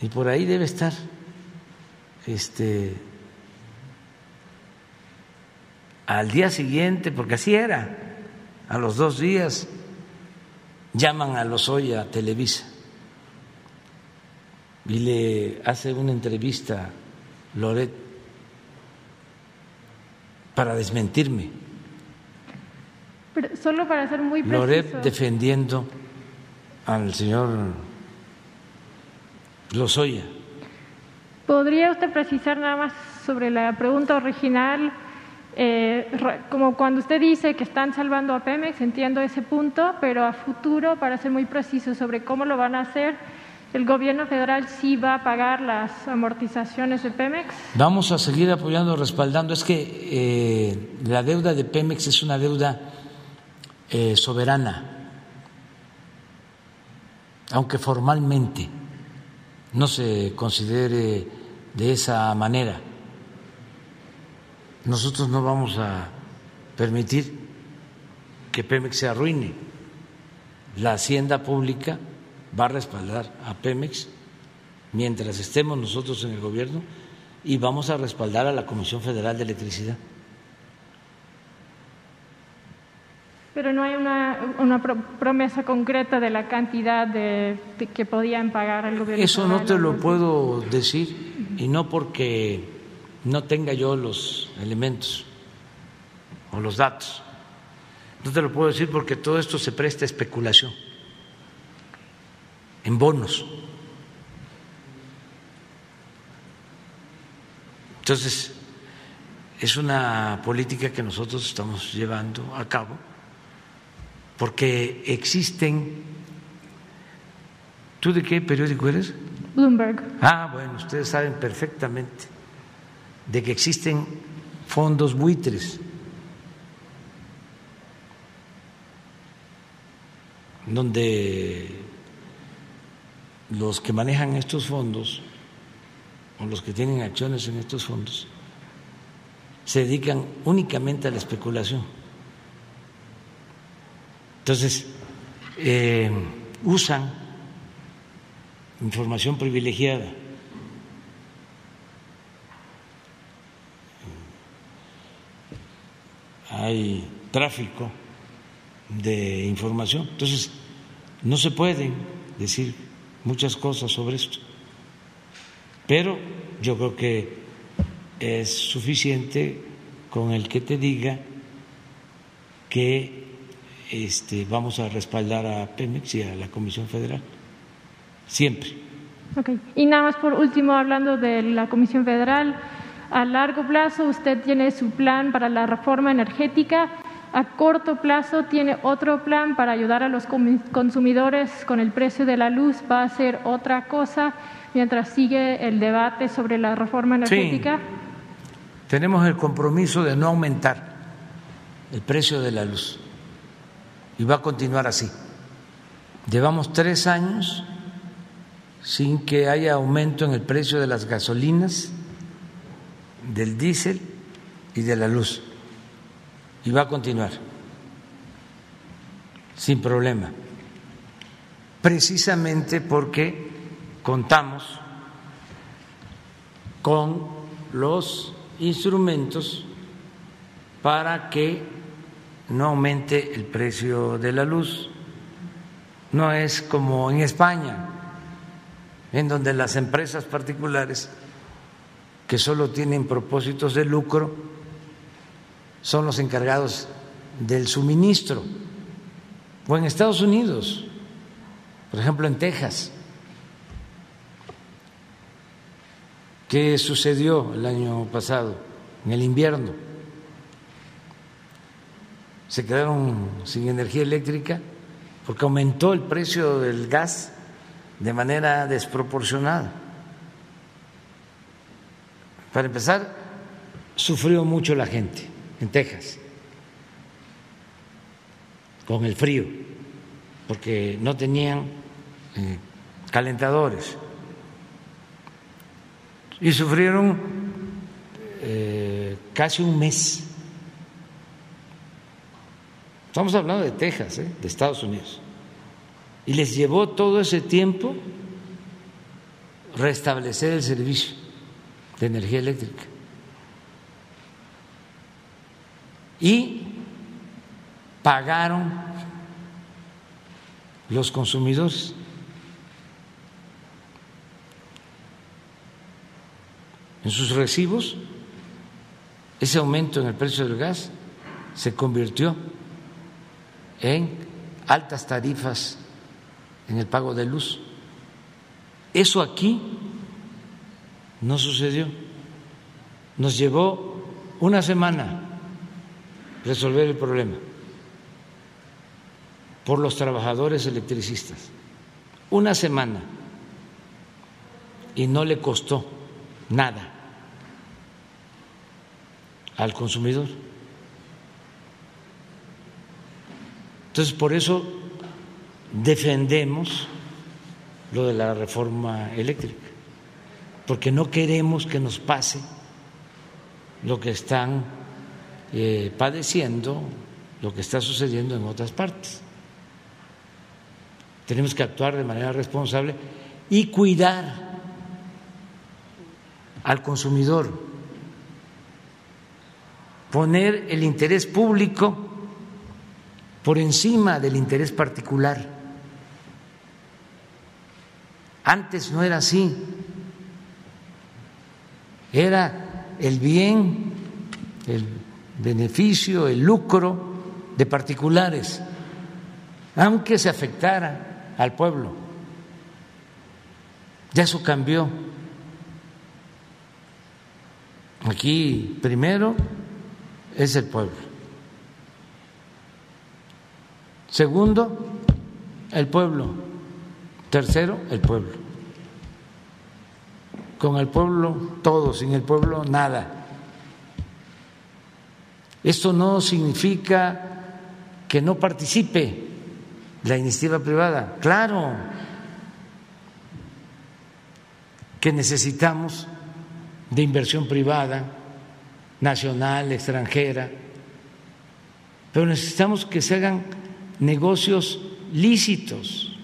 Y por ahí debe estar este al día siguiente, porque así era, a los dos días llaman a los hoy a Televisa y le hace una entrevista Loret para desmentirme. Pero solo para ser muy preciso. Loret defendiendo al señor Lozoya. ¿Podría usted precisar nada más sobre la pregunta original? Eh, como cuando usted dice que están salvando a Pemex, entiendo ese punto, pero a futuro, para ser muy preciso sobre cómo lo van a hacer, ¿el gobierno federal sí va a pagar las amortizaciones de Pemex? Vamos a seguir apoyando, respaldando. Es que eh, la deuda de Pemex es una deuda eh, soberana, aunque formalmente no se considere de esa manera nosotros no vamos a permitir que Pemex se arruine. La hacienda pública va a respaldar a Pemex mientras estemos nosotros en el gobierno y vamos a respaldar a la Comisión Federal de Electricidad. Pero no hay una, promesa concreta de la cantidad de, que podían pagar al gobierno. Eso no te lo puedo decir y no porque no tenga yo los elementos o los datos. No te lo puedo decir porque todo esto se presta a especulación en bonos. Entonces, es una política que nosotros estamos llevando a cabo porque existen... ¿Tú de qué periódico eres? Bloomberg. Ah, bueno, ustedes saben perfectamente de que existen fondos buitres donde los que manejan estos fondos o los que tienen acciones en estos fondos se dedican únicamente a la especulación. Entonces, eh, usan información privilegiada hay tráfico de información. Entonces, no se pueden decir muchas cosas sobre esto. Pero yo creo que es suficiente con el que te diga que este, vamos a respaldar a Pemex y a la Comisión Federal. Siempre. Okay. Y nada más por último, hablando de la Comisión Federal, a largo plazo usted tiene su plan para la reforma energética. A corto plazo tiene otro plan para ayudar a los consumidores con el precio de la luz. Va a ser otra cosa mientras sigue el debate sobre la reforma energética. Tenemos el compromiso de no aumentar el precio de la luz y va a continuar así. Llevamos tres años sin que haya aumento en el precio de las gasolinas del diésel y de la luz. Y va a continuar sin problema, precisamente porque contamos con los instrumentos para que no aumente el precio de la luz. No es como en España, en donde las empresas particulares que solo tienen propósitos de lucro son los encargados del suministro. O en Estados Unidos, por ejemplo en Texas. ¿Qué sucedió el año pasado, en el invierno? Se quedaron sin energía eléctrica porque aumentó el precio del gas de manera desproporcionada. Para empezar, sufrió mucho la gente en Texas con el frío, porque no tenían eh, calentadores. Y sufrieron eh, casi un mes. Estamos hablando de Texas, ¿eh? de Estados Unidos. Y les llevó todo ese tiempo restablecer el servicio de energía eléctrica. Y pagaron los consumidores. En sus recibos, ese aumento en el precio del gas se convirtió en altas tarifas en el pago de luz. Eso aquí no sucedió. Nos llevó una semana resolver el problema por los trabajadores electricistas. Una semana. Y no le costó nada al consumidor. Entonces, por eso defendemos lo de la reforma eléctrica, porque no queremos que nos pase lo que están eh, padeciendo, lo que está sucediendo en otras partes. Tenemos que actuar de manera responsable y cuidar al consumidor, poner el interés público por encima del interés particular. Antes no era así, era el bien, el beneficio, el lucro de particulares, aunque se afectara al pueblo. Ya eso cambió. Aquí primero es el pueblo. Segundo, el pueblo. Tercero, el pueblo. Con el pueblo todo, sin el pueblo nada. Esto no significa que no participe la iniciativa privada. Claro que necesitamos de inversión privada, nacional, extranjera, pero necesitamos que se hagan negocios lícitos,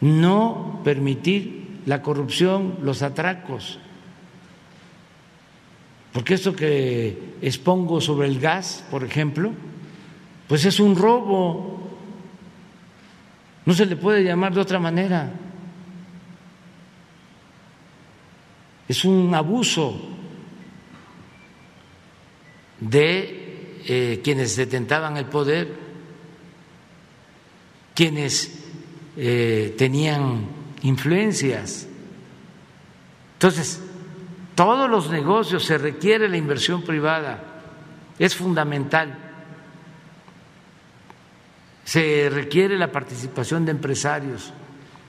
no permitir la corrupción, los atracos, porque esto que expongo sobre el gas, por ejemplo, pues es un robo. No se le puede llamar de otra manera. Es un abuso de eh, quienes detentaban el poder, quienes eh, tenían influencias. Entonces, todos los negocios se requiere la inversión privada, es fundamental se requiere la participación de empresarios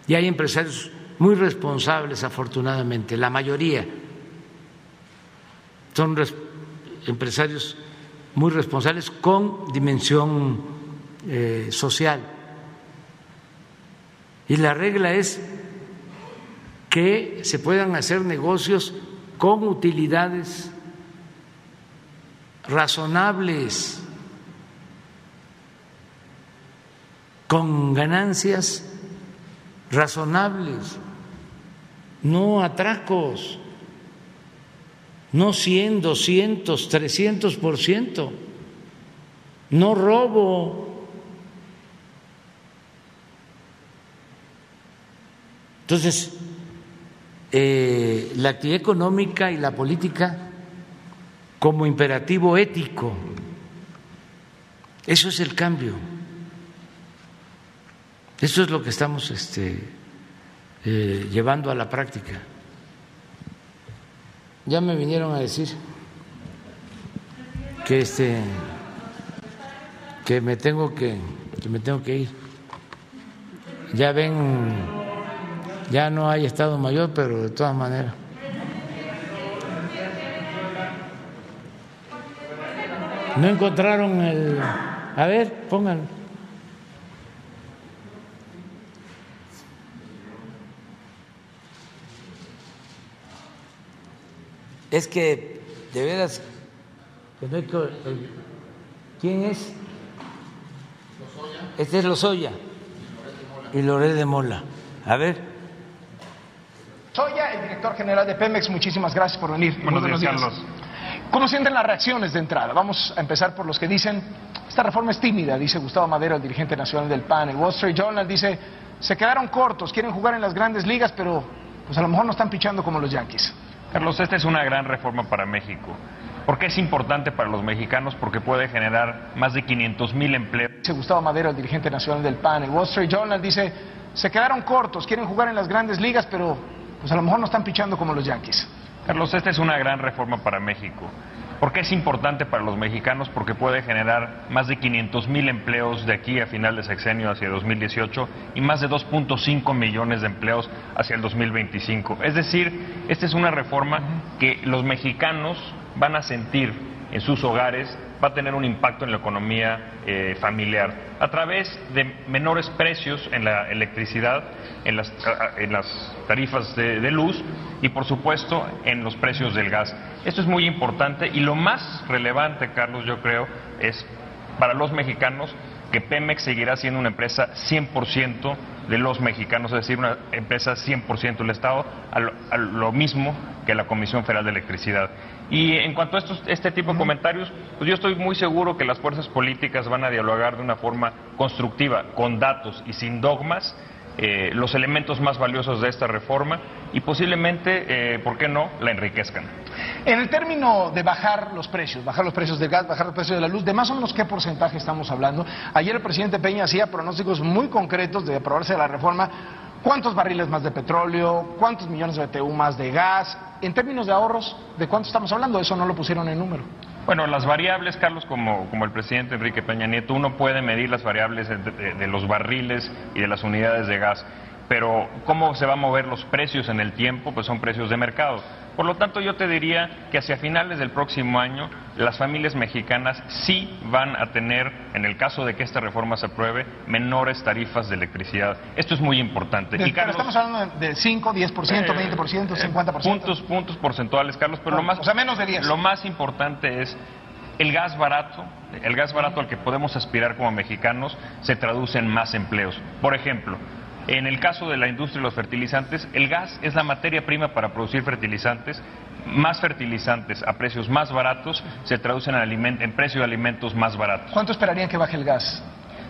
y hay empresarios muy responsables, afortunadamente, la mayoría son empresarios muy responsables con dimensión eh, social. Y la regla es que se puedan hacer negocios con utilidades razonables con ganancias razonables, no atracos, no 100, 200, 300 por ciento, no robo. Entonces, eh, la actividad económica y la política como imperativo ético, eso es el cambio. Eso es lo que estamos este, eh, llevando a la práctica. Ya me vinieron a decir que este que me tengo que que me tengo que ir. Ya ven, ya no hay Estado Mayor, pero de todas maneras. No encontraron el... A ver, pónganlo. Es que, de veras, pues ¿quién es? Lozoya. Este es Lozoya y Loré de Mola. A ver. Soya, el director general de Pemex, muchísimas gracias por venir. Buenos, días, Carlos. ¿Cómo sienten las reacciones de entrada? Vamos a empezar por los que dicen, esta reforma es tímida, dice Gustavo Madero, el dirigente nacional del PAN. El Wall Street Journal dice, se quedaron cortos, quieren jugar en las grandes ligas, pero pues a lo mejor no están pichando como los Yankees. Carlos, esta es una gran reforma para México. ¿Por qué es importante para los mexicanos? Porque puede generar más de 500 mil empleos. Dice Gustavo Madero, el dirigente nacional del PAN. El Wall Street Journal dice, se quedaron cortos, quieren jugar en las grandes ligas, pero pues a lo mejor no están pichando como los Yankees. Carlos, esta es una gran reforma para México. ¿Por qué es importante para los mexicanos? Porque puede generar más de 500 mil empleos de aquí a final de sexenio hacia 2018 y más de 2.5 millones de empleos hacia el 2025. Es decir, esta es una reforma que los mexicanos van a sentir en sus hogares, va a tener un impacto en la economía eh, familiar a través de menores precios en la electricidad, en las, tarifas de, luz y, por supuesto, en los precios del gas. Esto es muy importante y lo más relevante, Carlos, yo creo, es para los mexicanos que Pemex seguirá siendo una empresa 100% de los mexicanos, es decir, una empresa 100% del Estado, a lo, a lo, mismo que la Comisión Federal de Electricidad. Y en cuanto a estos, este tipo de comentarios, pues yo estoy muy seguro que las fuerzas políticas van a dialogar de una forma constructiva, con datos y sin dogmas, eh, los elementos más valiosos de esta reforma y posiblemente, eh, ¿por qué no?, la enriquezcan. En el término de bajar los precios, bajar los precios del gas, bajar los precios de la luz, ¿de más o menos qué porcentaje estamos hablando? Ayer el presidente Peña hacía pronósticos muy concretos de aprobarse la reforma. ¿Cuántos barriles más de petróleo? ¿Cuántos millones de BTU más de gas? En términos de ahorros, ¿de cuánto estamos hablando? Eso no lo pusieron en número. Bueno, las variables, Carlos, como, como el presidente Enrique Peña Nieto, uno puede medir las variables de, de, de, los barriles y de las unidades de gas, pero cómo se van a mover los precios en el tiempo, pues son precios de mercado. Por lo tanto, yo te diría que hacia finales del próximo año, las familias mexicanas sí van a tener, en el caso de que esta reforma se apruebe, menores tarifas de electricidad. Esto es muy importante. De, y Carlos, pero estamos hablando de 5, 10%, eh, 20%, 50%. Puntos, puntos porcentuales, Carlos, pero no, lo más... O sea, menos de 10. Lo más importante es el gas barato, el gas barato al que podemos aspirar como mexicanos, se traduce en más empleos. Por ejemplo, en el caso de la industria de los fertilizantes, el gas es la materia prima para producir fertilizantes. Más fertilizantes a precios más baratos se traducen en, aliment en precio de alimentos más baratos. ¿Cuánto esperarían que baje el gas?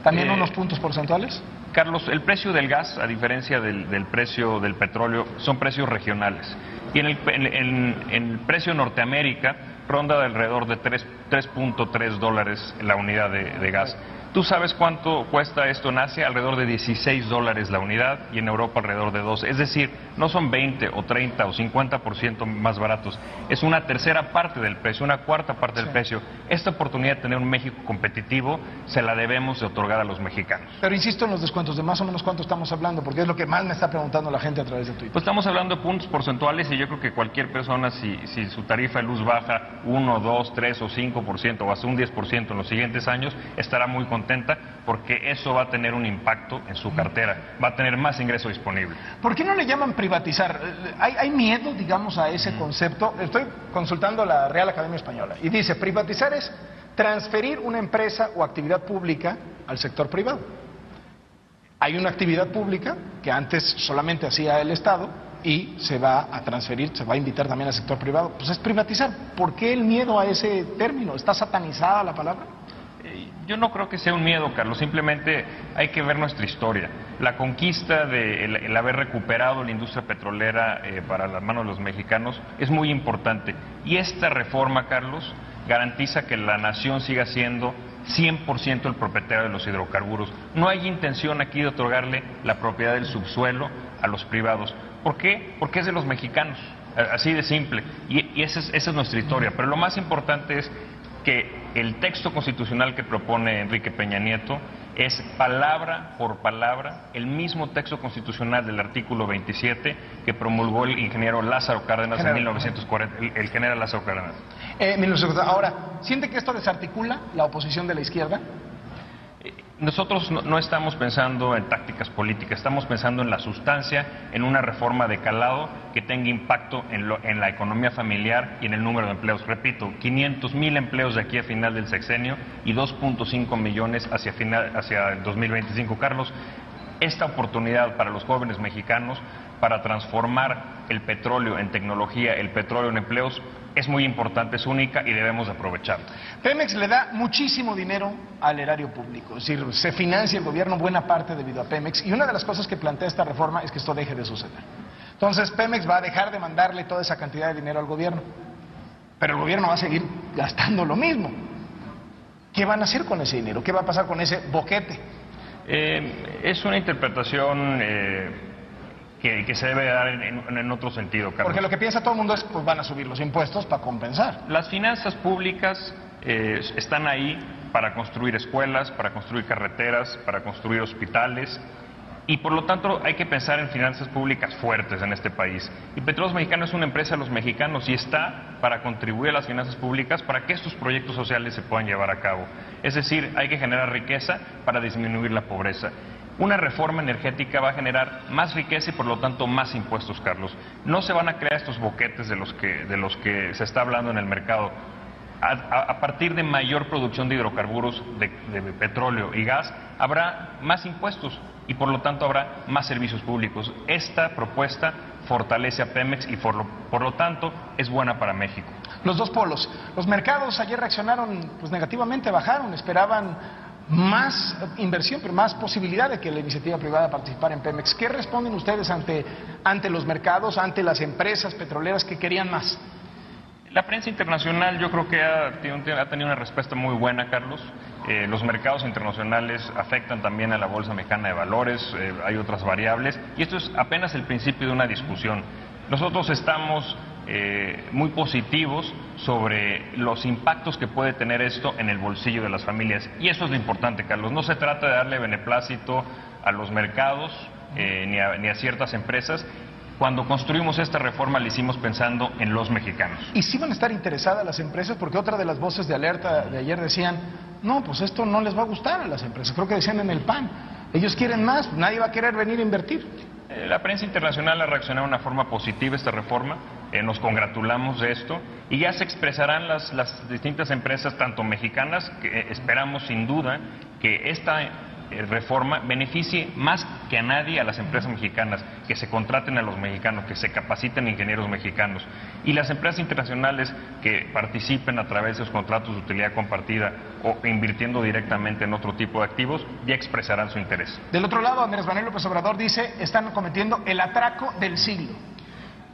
¿También eh, unos puntos porcentuales? Carlos, el precio del gas, a diferencia del, del precio del petróleo, son precios regionales. Y en el, en, en, en el precio Norteamérica ronda de alrededor de 3.3 dólares la unidad de, de gas. ¿Tú sabes cuánto cuesta esto en Asia? Alrededor de 16 dólares la unidad y en Europa alrededor de 12. Es decir, no son 20 o 30 o 50% más baratos. Es una tercera parte del precio, una cuarta parte del sí. precio. Esta oportunidad de tener un México competitivo se la debemos de otorgar a los mexicanos. Pero insisto en los descuentos, de más o menos cuánto estamos hablando, porque es lo que más me está preguntando la gente a través de Twitter. Pues estamos hablando de puntos porcentuales y yo creo que cualquier persona, si, si su tarifa de luz baja 1, 2, 3 o 5% o hasta un 10% en los siguientes años, estará muy contento contenta porque eso va a tener un impacto en su cartera, va a tener más ingreso disponible. ¿Por qué no le llaman privatizar? ¿Hay, hay miedo, digamos, a ese concepto? Estoy consultando la Real Academia Española y dice, privatizar es transferir una empresa o actividad pública al sector privado. Hay una actividad pública que antes solamente hacía el Estado y se va a transferir, se va a invitar también al sector privado. Pues es privatizar. ¿Por qué el miedo a ese término? ¿Está satanizada la palabra? Yo no creo que sea un miedo, Carlos, simplemente hay que ver nuestra historia. La conquista de el, haber recuperado la industria petrolera eh, para las manos de los mexicanos es muy importante. Y esta reforma, Carlos, garantiza que la nación siga siendo 100% el propietario de los hidrocarburos. No hay intención aquí de otorgarle la propiedad del subsuelo a los privados. ¿Por qué? Porque es de los mexicanos. Así de simple. Y, es, esa es nuestra historia. Pero lo más importante es que el texto constitucional que propone Enrique Peña Nieto es palabra por palabra el mismo texto constitucional del artículo 27 que promulgó el ingeniero Lázaro Cárdenas general. en 1940, el, el, general Lázaro Cárdenas. Eh, ahora, ¿siente que esto desarticula la oposición de la izquierda? Nosotros no, estamos pensando en tácticas políticas, estamos pensando en la sustancia, en una reforma de calado que tenga impacto en, en la economía familiar y en el número de empleos. Repito, 500 mil empleos de aquí a final del sexenio y 2.5 millones hacia, final, hacia el 2025. Carlos, esta oportunidad para los jóvenes mexicanos para transformar el petróleo en tecnología, el petróleo en empleos, es muy importante, es única y debemos aprovechar. Pemex le da muchísimo dinero al erario público, es decir, se financia el gobierno buena parte debido a Pemex y una de las cosas que plantea esta reforma es que esto deje de suceder. Entonces Pemex va a dejar de mandarle toda esa cantidad de dinero al gobierno, pero el gobierno va a seguir gastando lo mismo. ¿Qué van a hacer con ese dinero? ¿Qué va a pasar con ese boquete? Eh, es una interpretación... Eh que, se debe dar en, otro sentido, Carlos. Porque lo que piensa todo el mundo es, pues van a subir los impuestos para compensar. Las finanzas públicas eh, están ahí para construir escuelas, para construir carreteras, para construir hospitales. Y por lo tanto hay que pensar en finanzas públicas fuertes en este país. Y Petróleos Mexicanos es una empresa de los mexicanos y está para contribuir a las finanzas públicas para que estos proyectos sociales se puedan llevar a cabo. Es decir, hay que generar riqueza para disminuir la pobreza. Una reforma energética va a generar más riqueza y por lo tanto más impuestos, Carlos. No se van a crear estos boquetes de los que, de los que se está hablando en el mercado. A, partir de mayor producción de hidrocarburos, de, petróleo y gas, habrá más impuestos y por lo tanto habrá más servicios públicos. Esta propuesta fortalece a Pemex y por lo, por lo tanto es buena para México. Los dos polos. Los mercados ayer reaccionaron pues, negativamente, bajaron, esperaban más inversión, pero más posibilidad de que la iniciativa privada participara en Pemex. ¿Qué responden ustedes ante, ante los mercados, ante las empresas petroleras que querían más? La prensa internacional yo creo que ha, tenido una respuesta muy buena, Carlos. Eh, los mercados internacionales afectan también a la Bolsa Mexicana de Valores, eh, hay otras variables, y esto es apenas el principio de una discusión. Nosotros estamos eh, muy positivos sobre los impactos que puede tener esto en el bolsillo de las familias. Y eso es lo importante, Carlos. No se trata de darle beneplácito a los mercados eh, ni, a, ni, a, ciertas empresas. Cuando construimos esta reforma la hicimos pensando en los mexicanos. ¿Y si van a estar interesadas las empresas? Porque otra de las voces de alerta de ayer decían, no, pues esto no les va a gustar a las empresas. Creo que decían en el PAN, ellos quieren más, nadie va a querer venir a invertir. Eh, la prensa internacional ha reaccionado de una forma positiva a esta reforma, eh, nos congratulamos de esto y ya se expresarán las, las distintas empresas, tanto mexicanas, que eh, esperamos sin duda que esta reforma beneficie más que a nadie a las empresas mexicanas, que se contraten a los mexicanos, que se capaciten ingenieros mexicanos. Y las empresas internacionales que participen a través de los contratos de utilidad compartida o invirtiendo directamente en otro tipo de activos, ya expresarán su interés. Del otro lado, Andrés Manuel López Obrador dice, están cometiendo el atraco del siglo.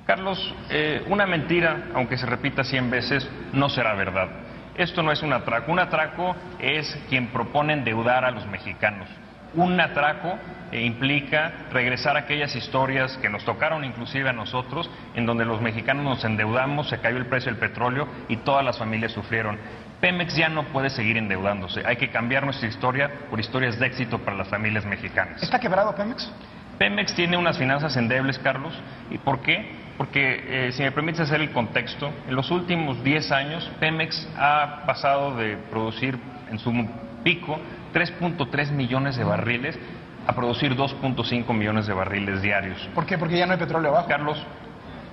Carlos, eh, una mentira, aunque se repita cien veces, no será verdad. Esto no es un atraco. Un atraco es quien propone endeudar a los mexicanos. Un atraco eh, implica regresar a aquellas historias que nos tocaron inclusive a nosotros, en donde los mexicanos nos endeudamos, se cayó el precio del petróleo y todas las familias sufrieron. Pemex ya no puede seguir endeudándose. Hay que cambiar nuestra historia por historias de éxito para las familias mexicanas. ¿Está quebrado Pemex? Pemex tiene unas finanzas endebles, Carlos. ¿Y por qué? Porque, eh, si me permites hacer el contexto, en los últimos 10 años Pemex ha pasado de producir en su pico 3.3 millones de barriles a producir 2.5 millones de barriles diarios. ¿Por qué? Porque ya no hay petróleo abajo. Carlos,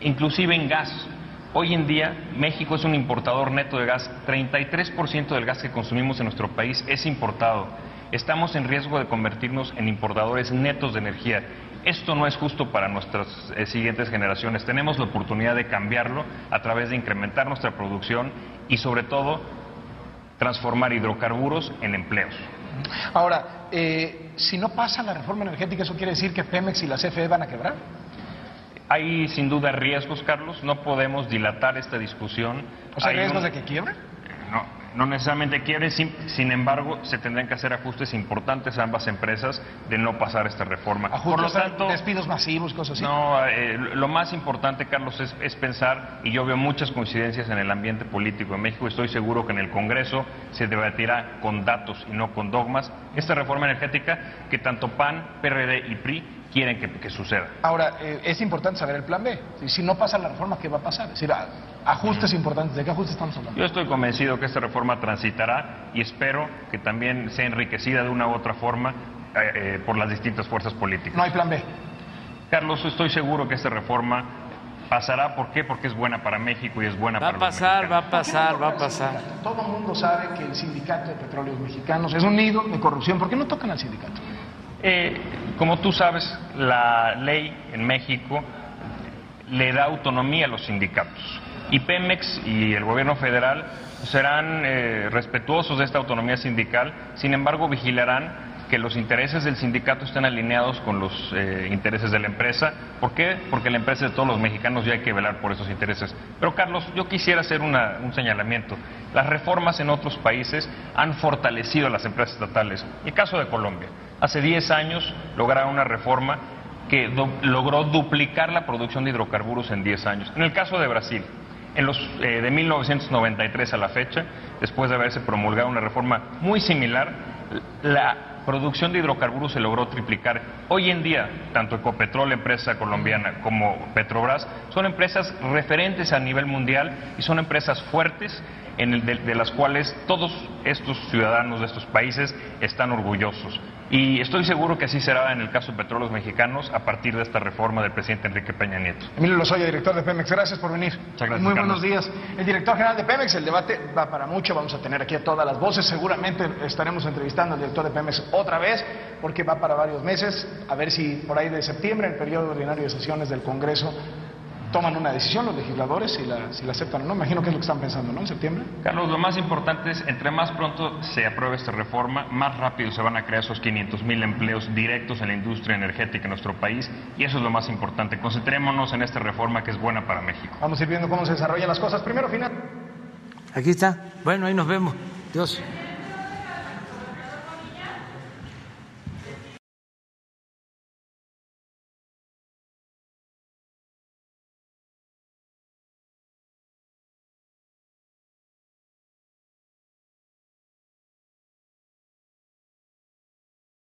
inclusive en gas. Hoy en día México es un importador neto de gas. 33% del gas que consumimos en nuestro país es importado. Estamos en riesgo de convertirnos en importadores netos de energía esto no es justo para nuestras eh, siguientes generaciones. Tenemos la oportunidad de cambiarlo a través de incrementar nuestra producción y sobre todo transformar hidrocarburos en empleos. Ahora, eh, si no pasa la reforma energética, ¿eso quiere decir que Pemex y la CFE van a quebrar? Hay sin duda riesgos, Carlos. No podemos dilatar esta discusión. ¿O sea, riesgos de que quiebre? No, necesariamente quiere, sin, embargo, se tendrán que hacer ajustes importantes a ambas empresas de no pasar esta reforma. Por lo tanto, despidos masivos, cosas así. No, eh, lo más importante, Carlos, es, es, pensar, y yo veo muchas coincidencias en el ambiente político de México, estoy seguro que en el Congreso se debatirá con datos y no con dogmas esta reforma energética que tanto PAN, PRD y PRI quieren que, suceda. Ahora, eh, es importante saber el plan B. Si no pasa la reforma, ¿qué va a pasar? Es decir, ajustes importantes. ¿De qué ajustes estamos hablando? Yo estoy convencido que esta reforma transitará y espero que también sea enriquecida de una u otra forma eh, eh, por las distintas fuerzas políticas. No hay plan B. Carlos, estoy seguro que esta reforma pasará. ¿Por qué? Porque es buena para México y es buena va para pasar, Va a pasar, va a pasar, va a pasar. Todo el mundo sabe que el sindicato de petróleos mexicanos es un nido de corrupción. ¿Por qué no tocan al sindicato? Eh, como tú sabes, la ley en México le da autonomía a los sindicatos. Y Pemex y el gobierno federal serán eh, respetuosos de esta autonomía sindical, sin embargo vigilarán que los intereses del sindicato estén alineados con los eh, intereses de la empresa. ¿Por qué? Porque la empresa es de todos los mexicanos y hay que velar por esos intereses. Pero Carlos, yo quisiera hacer un señalamiento. Las reformas en otros países han fortalecido a las empresas estatales. El caso de Colombia. Hace 10 años lograron una reforma que logró duplicar la producción de hidrocarburos en 10 años. En el caso de Brasil, en los, eh, de 1993 a la fecha, después de haberse promulgado una reforma muy similar, la producción de hidrocarburos se logró triplicar. Hoy en día, tanto Ecopetrol, empresa colombiana, como Petrobras, son empresas referentes a nivel mundial y son empresas fuertes en el de, las cuales todos estos ciudadanos de estos países están orgullosos. Y estoy seguro que así será en el caso de Petróleos Mexicanos a partir de esta reforma del presidente Enrique Peña Nieto. Emilio Lozoya, director de Pemex, gracias por venir. Muchas gracias, Muy buenos días. El director general de Pemex, el debate va para mucho, vamos a tener aquí a todas las voces, seguramente estaremos entrevistando al director de Pemex otra vez, porque va para varios meses, a ver si por ahí de septiembre, el periodo ordinario de sesiones del Congreso, toman una decisión los legisladores si la, si la aceptan o no. Imagino que es lo que están pensando, ¿no? En septiembre. Carlos, lo más importante es, entre más pronto se apruebe esta reforma, más rápido se van a crear esos 500 mil empleos directos en la industria energética en nuestro país y eso es lo más importante. Concentrémonos en esta reforma que es buena para México. Vamos a ir viendo cómo se desarrollan las cosas. Primero, final. Aquí está. Bueno, ahí nos vemos. Dios.